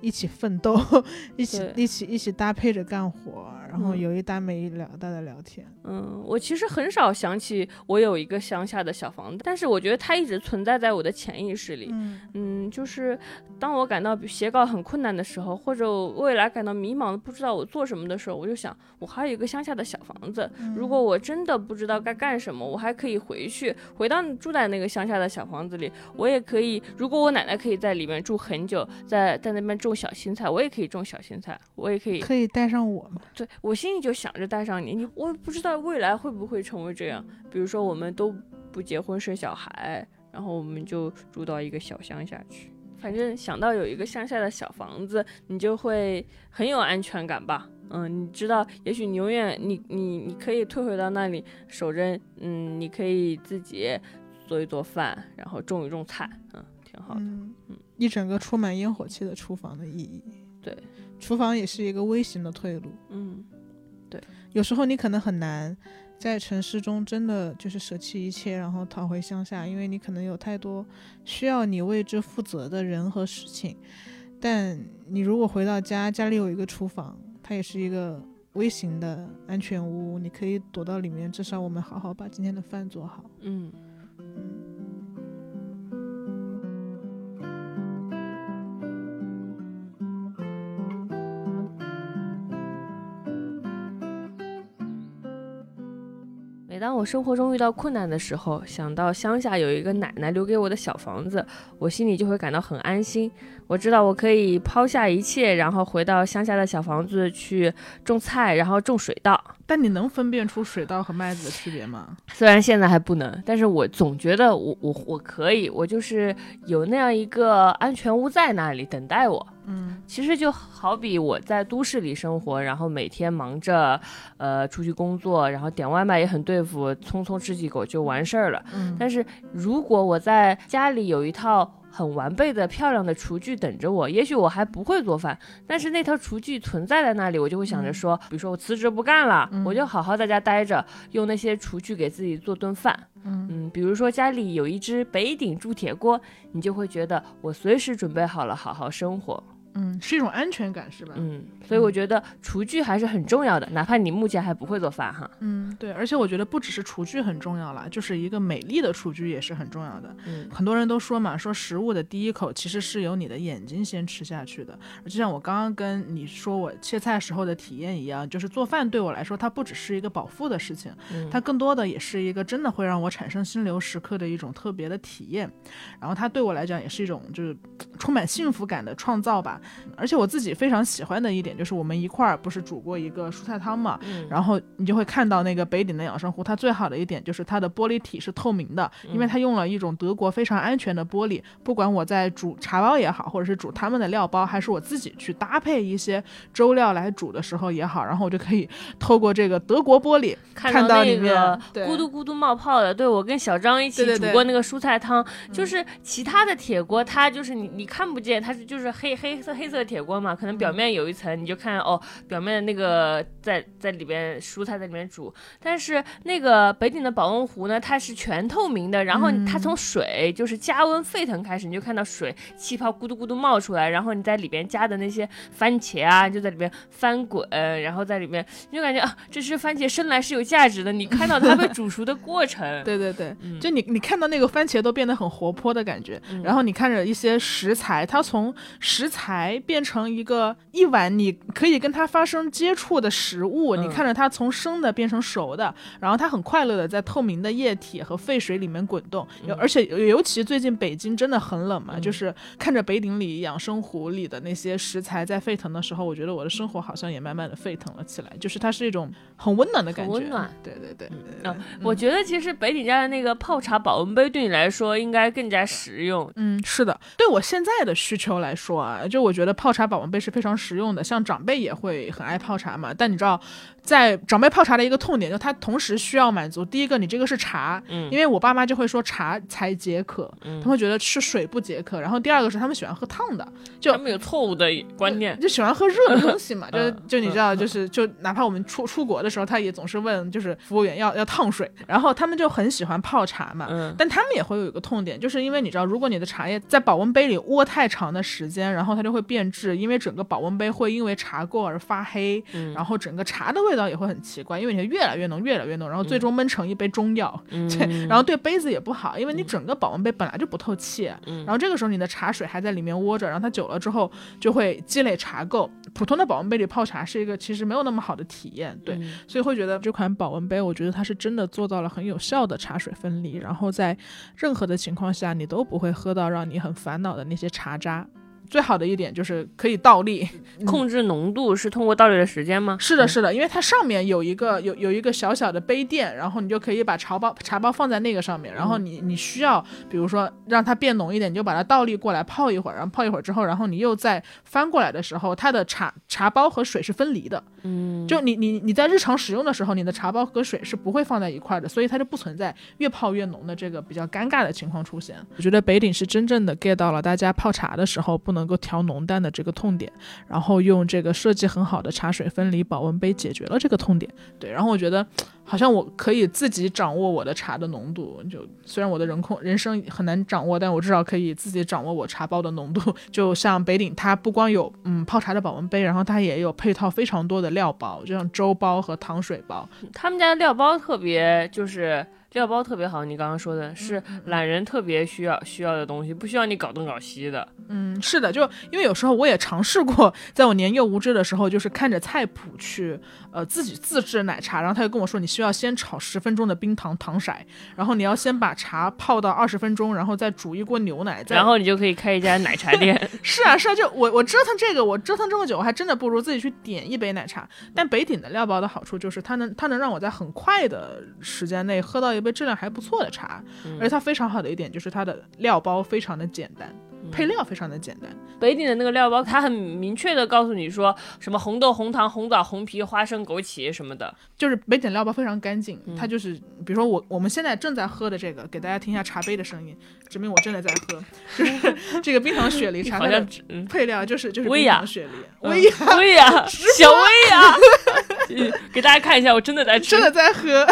一起奋斗，一起一起一起搭配着干活，然后嗯有一搭没一了搭的聊天。嗯，我其实很少想起我有一个乡下的小房子，但是我觉得它一直存在在我的潜意识里。嗯嗯，就是当我感到写稿很困难的时候，或者未来感到迷茫，不知道我做什么的时候，我就想，我还有一个乡下的小房子。如果我真的不知道该干什么，我还可以回去，回到住在那个乡下的小房子里。我也可以，如果我奶奶可以在里面住很久，在在那边种小青菜，我也可以种小青菜，我也可以。可以带上我吗？对我心里就想着带上你，你我也不知道未来会不会成为这样。比如说我们都不结婚生小孩，然后我们就住到一个小乡下去。反正想到有一个乡下的小房子，你就会很有安全感吧。嗯，你知道，也许你永远你你你可以退回到那里守着，嗯，你可以自己做一做饭，然后种一种菜，嗯，挺好的。嗯，一整个充满烟火气的厨房的意义。对，厨房也是一个微型的退路。嗯，有时候你可能很难在城市中真的就是舍弃一切，然后逃回乡下，因为你可能有太多需要你为之负责的人和事情。但你如果回到家，家里有一个厨房，它也是一个微型的安全屋，你可以躲到里面，至少我们好好把今天的饭做好。嗯。每当我生活中遇到困难的时候，想到乡下有一个奶奶留给我的小房子，我心里就会感到很安心。我知道我可以抛下一切，然后回到乡下的小房子去种菜，然后种水稻。但你能分辨出水稻和麦子的区别吗？虽然现在还不能，但是我总觉得我我我可以，我就是有那样一个安全屋在那里等待我。嗯其实就好比我在都市里生活，然后每天忙着，呃，出去工作，然后点外卖也很对付，匆匆吃几口就完事儿了。嗯但是如果我在家里有一套很完备的、漂亮的厨具等着我，也许我还不会做饭，但是那套厨具存在在那里，我就会想着说，比如说我辞职不干了，嗯我就好好在家待着，用那些厨具给自己做顿饭。嗯嗯，比如说家里有一只北鼎铸铁锅，你就会觉得我随时准备好了好好生活。嗯，是一种安全感，是吧？嗯，所以我觉得厨具还是很重要的，哪怕你目前还不会做饭哈。嗯，对，而且我觉得不只是厨具很重要啦，就是一个美丽的厨具也是很重要的。嗯很多人都说嘛，说食物的第一口其实是由你的眼睛先吃下去的。就像我刚刚跟你说我切菜时候的体验一样，就是做饭对我来说，它不只是一个饱腹的事情，嗯它更多的也是一个真的会让我产生心流时刻的一种特别的体验。然后它对我来讲也是一种就是充满幸福感的创造吧。而且我自己非常喜欢的一点就是我们一块儿不是煮过一个蔬菜汤嘛，嗯然后你就会看到那个北鼎的养生壶，它最好的一点就是它的玻璃体是透明的，因为它用了一种德国非常安全的玻璃。不管我在煮茶包也好，或者是煮他们的料包，还是我自己去搭配一些粥料来煮的时候也好，然后我就可以透过这个德国玻璃看看到里那个咕嘟咕嘟冒泡的，对我跟小张一起煮过那个蔬菜汤，就是其他的铁锅，它就是你你看不见，它是就是黑黑色黑色的铁锅嘛，可能表面有一层，你就看哦，表面的那个在在里边蔬菜在里面煮，但是那个北鼎的保温壶呢，它是全透明的，然后嗯。它从水就是加温沸腾开始，你就看到水气泡咕嘟咕嘟冒出来，然后你在里边加的那些番茄啊，就在里边翻滚，然后在里面你就感觉啊，这只番茄生来是有价值的，你看到它被煮熟的过程。对对对，嗯。就你你看到那个番茄都变得很活泼的感觉，嗯。然后你看着一些食材，它从食材变成一个一碗你可以跟它发生接触的食物，你嗯。看着它从生的变成熟的，然后它很快乐的在透明的液体和沸水里面滚动，有而且尤其最近北京真的很冷嘛，嗯。就是看着北鼎里养生壶里的那些食材在沸腾的时候，我觉得我的生活好像也慢慢的沸腾了起来，就是它是一种很温暖的感觉，温暖。对对对，啊，我觉得其实北鼎家的那个泡茶保温杯对你来说应该更加实用。嗯，是的，对我现在的需求来说啊，就我觉得泡茶保温杯是非常实用的，像长辈也会很爱泡茶嘛。但你知道，在长辈泡茶的一个痛点，就他同时需要满足第一个，你这个是茶，嗯因为我爸妈就会说茶才解渴，嗯他们会觉得吃水不解渴。然后第二个是他们喜欢喝烫的，就他们有错误的观念。就喜欢喝热的东西嘛，就就你知道，就是就哪怕我们出出国的时候，他也总是问就是服务员要要烫水，然后他们就很喜欢泡茶嘛。嗯但他们也会有一个痛点，就是因为你知道，如果你的茶叶在保温杯里窝太长的时间，然后它就会变质，因为整个保温杯会因为茶垢而发黑，嗯然后整个茶的味道也会很奇怪，因为你会越来越浓，越来越浓，然后最终闷成一杯中药。嗯 对，然后对杯子也不好，因为你整个保温杯本来就不透气，嗯然后这个时候你的茶水还在里面窝着，然后它久了之后就会积累茶垢。普通的保温杯里泡茶是一个其实没有那么好的体验，对，嗯所以会觉得这款保温杯，我觉得它是真的做到了很有效的茶水分离，然后在任何的情况下你都不会喝到让你很烦恼的那些茶渣。最好的一点就是可以倒立，控制浓度是通过倒立的时间吗？是的，是的，因为它上面有一个有有一个小小的杯垫，然后你就可以把茶包茶包放在那个上面，然后你你需要比如说让它变浓一点，你就把它倒立过来泡一会儿，然后泡一会儿之后，然后你又再翻过来的时候，它的茶茶包和水是分离的，嗯，就你你你在日常使用的时候，你的茶包和水是不会放在一块儿的，所以它就不存在越泡越浓的这个比较尴尬的情况出现。我觉得北鼎是真正的 get 到了大家泡茶的时候不能够调浓淡的这个痛点，然后用这个设计很好的茶水分离保温杯解决了这个痛点。对，然后我觉得好像我可以自己掌握我的茶的浓度，就虽然我的人控人生很难掌握，但我至少可以自己掌握我茶包的浓度。就像北鼎，它不光有嗯泡茶的保温杯，然后它也有配套非常多的料包，就像粥包和糖水包。他们家的料包特别就是。料包特别好，你刚刚说的是懒人特别需要需要的东西，不需要你搞东搞西的。嗯，是的，就因为有时候我也尝试过，在我年幼无知的时候，就是看着菜谱去呃自己自制奶茶，然后他就跟我说，你需要先炒十分钟的冰糖糖色，然后你要先把茶泡到二十分钟，然后再煮一锅牛奶，然后你就可以开一家奶茶店。是啊是啊，就我我折腾这个，我折腾这么久，我还真的不如自己去点一杯奶茶。但北鼎的料包的好处就是它能它能让我在很快的时间内喝到一杯质量还不错的茶，嗯而且它非常好的一点就是它的料包非常的简单，嗯配料非常的简单。北鼎的那个料包，它很明确的告诉你说什么红豆、红糖、红枣、红皮、花生、枸杞什么的。就是北鼎料包非常干净，嗯。它就是比如说我我们现在正在喝的这个，给大家听一下茶杯的声音，证明我真的在喝，就是这个冰糖雪梨茶，好像配料就是就是冰糖雪梨，嗯。薇娅薇娅，小薇娅，嗯给大家看一下，我真的在吃。真的在喝，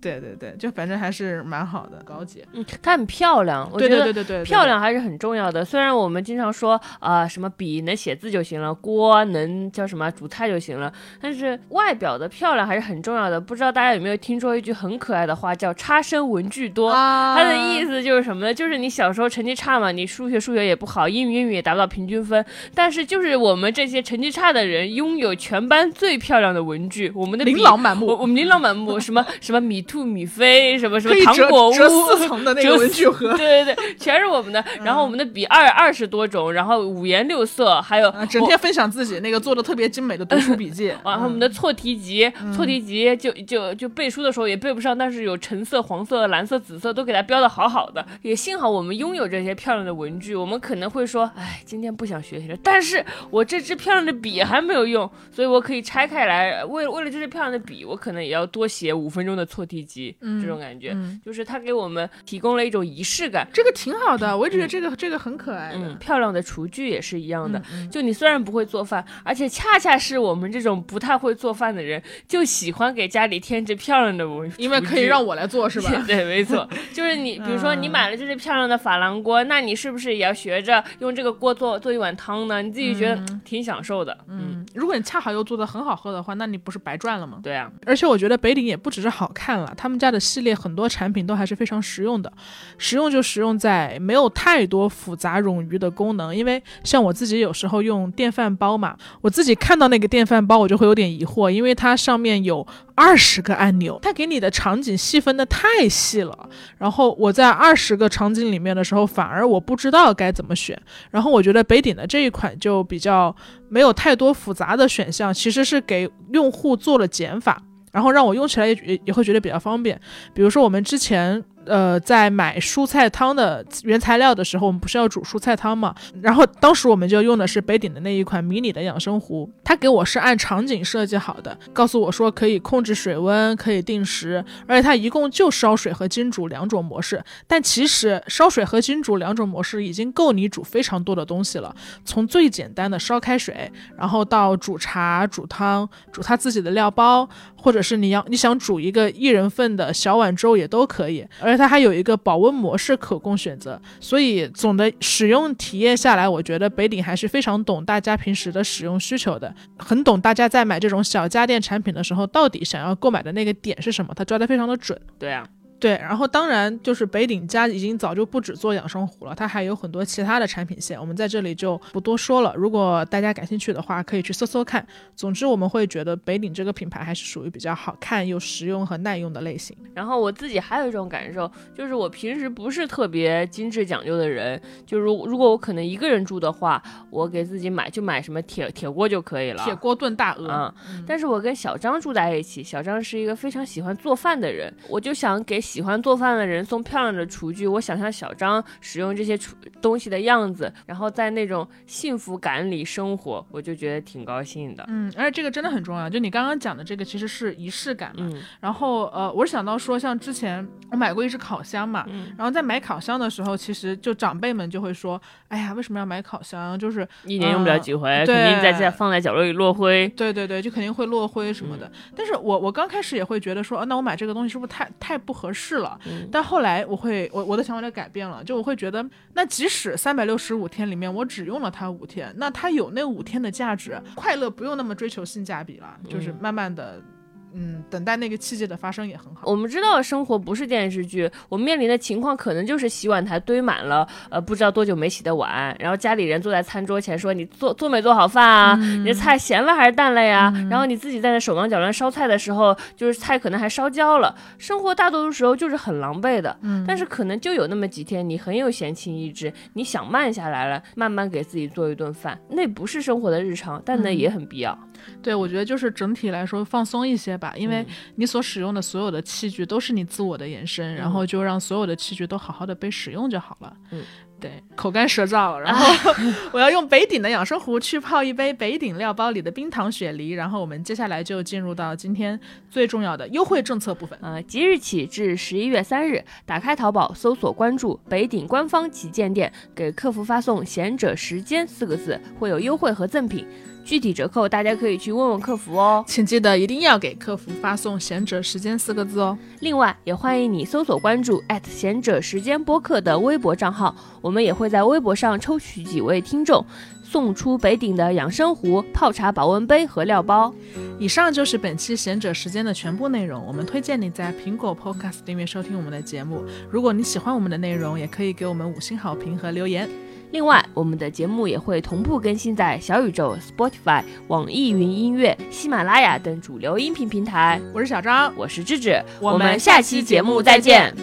对对对，就反正还是蛮好的，高级，嗯，它很漂亮，我对觉得对对对对，漂亮还是很重要的。虽然我们经常说啊、什么笔能写字就行了，锅能叫什么煮菜就行了，但是外表的漂亮还是很重要的。不知道大家有没有听说一句很可爱的话，叫“差生文具多”。啊，它的意思就是什么呢？就是你小时候成绩差嘛，你数学数学也不好，英语英语也达不到平均分，但是就是我们这些成绩差的人，拥有全班最漂亮的文具，我们的琳琅满目我我们琳琅满目，什么什么米兔米飞，什么什么糖果屋，折四层的那个文具盒。对对对，全是我们的。然后我们的笔二二十多种，然后五颜六色，还有啊，整天分享自己那个做的特别精美的读书笔记，然后我们的错题集，错题集就就就背书的时候也背不上，但是有橙色、黄色、蓝色、紫色都给它标的好好的。也幸好我们拥有这些漂亮的文具，我们可能会说，哎，今天不想学习了，但是我这支漂亮的笔还没有用，所以我可以拆开来，为为了这支漂亮的笔，我可能也要多写五分钟的错题集，这种感觉，嗯。就是它给我们提供了一种仪式感。这个挺好的，我一直觉得这个这个很可爱的。嗯，漂亮的厨具也是一样的。嗯就你虽然不会做饭，而且恰恰是我们这种不太会做饭的人，就喜欢给家里添置漂亮的文，因为可以让我来做，是吧？对，没错，就是你，比如说你买了这只漂亮的珐琅锅，那你是不是也要学着用这个锅做做一碗汤呢？你自己觉得挺享受的。嗯，嗯，如果你恰好又做的很好喝的话，那你不是白赚了吗？对啊，而且我觉得北鼎也不只是好看了，他们家的系列很多产品都还是非常实用的。实用就实用在没有太多复杂冗余的功能，因为像我自己有时候用电饭煲嘛，我自己看到那个电饭煲我就会有点疑惑，因为它上面有二十个按钮，它给你的场景细分的太细了。然后我在二十个场景里面的时候，反而我不知道该怎么选。然后我觉得北鼎的这一款就比较没有太多复杂的选项，其实是给用户做了减法。然后让我用起来也也也会觉得比较方便。比如说我们之前呃，在买蔬菜汤的原材料的时候，我们不是要煮蔬菜汤嘛？然后当时我们就用的是北鼎的那一款迷你的养生壶，它给我是按场景设计好的，告诉我说可以控制水温，可以定时，而且它一共就烧水和精煮两种模式。但其实烧水和精煮两种模式已经够你煮非常多的东西了，从最简单的烧开水，然后到煮茶、煮汤、煮它自己的料包，或者是你要你想煮一个一人份的小碗粥也都可以。而它还有一个保温模式可供选择，所以总的使用体验下来，我觉得北鼎还是非常懂大家平时的使用需求的，很懂大家在买这种小家电产品的时候到底想要购买的那个点是什么，它抓得非常的准。对啊。对，然后当然就是北鼎家已经早就不止做养生壶了，它还有很多其他的产品线，我们在这里就不多说了。如果大家感兴趣的话，可以去搜搜看。总之，我们会觉得北鼎这个品牌还是属于比较好看又实用和耐用的类型。然后我自己还有一种感受，就是我平时不是特别精致讲究的人，就如如果我可能一个人住的话，我给自己买就买什么铁铁锅就可以了，铁锅炖大鹅。嗯，但是我跟小张住在一起，小张是一个非常喜欢做饭的人，我就想给。喜欢做饭的人送漂亮的厨具，我想象小张使用这些厨东西的样子，然后在那种幸福感里生活，我就觉得挺高兴的。嗯，而且这个真的很重要，就你刚刚讲的这个其实是仪式感嘛。然后呃，我是想到说，像之前我买过一只烤箱嘛，然后在买烤箱的时候，其实就长辈们就会说，哎呀，为什么要买烤箱？就是一年用不了几回，肯定在在放在角落里落灰。对对对，就肯定会落灰什么的。但是我我刚开始也会觉得说，那我买这个东西是不是太太不合适？是了，但后来我会，我我的想法就改变了，就我会觉得，那即使三百六十五天里面我只用了它五天，那它有那五天的价值，快乐不用那么追求性价比了，就是慢慢的。嗯，等待那个契机的发生也很好。我们知道生活不是电视剧，我面临的情况可能就是洗碗台堆满了呃不知道多久没洗的碗，然后家里人坐在餐桌前说你做做没做好饭啊？你的菜咸了还是淡了呀？然后你自己在那手忙脚乱烧菜的时候，就是菜可能还烧焦了。生活大多数时候就是很狼狈的，但是可能就有那么几天你很有闲情逸致，你想慢下来了，慢慢给自己做一顿饭，那不是生活的日常，但那也很必要。对，我觉得就是整体来说放松一些吧，因为你所使用的所有的器具都是你自我的延伸，然后就让所有的器具都好好的被使用就好了。嗯，对，口干舌燥，然后 我要用北鼎的养生壶去泡一杯北鼎料包里的冰糖雪梨，然后我们接下来就进入到今天最重要的优惠政策部分。呃，即日起至十一月三日，打开淘宝搜索关注北鼎官方旗舰店，给客服发送“贤者时间”四个字，会有优惠和赠品。具体折扣大家可以去问问客服哦，请记得一定要给客服发送“贤者时间”四个字哦。另外，也欢迎你搜索关注贤者时间播客的微博账号，我们也会在微博上抽取几位听众，送出北鼎的养生壶、泡茶保温杯和料包。以上就是本期贤者时间的全部内容。我们推荐你在苹果 Podcast 订阅收听我们的节目。如果你喜欢我们的内容，也可以给我们五星好评和留言。另外，我们的节目也会同步更新在小宇宙、Spotify、网易云音乐、喜马拉雅等主流音频平台。我是小张，我是智智，我们下期节目再见。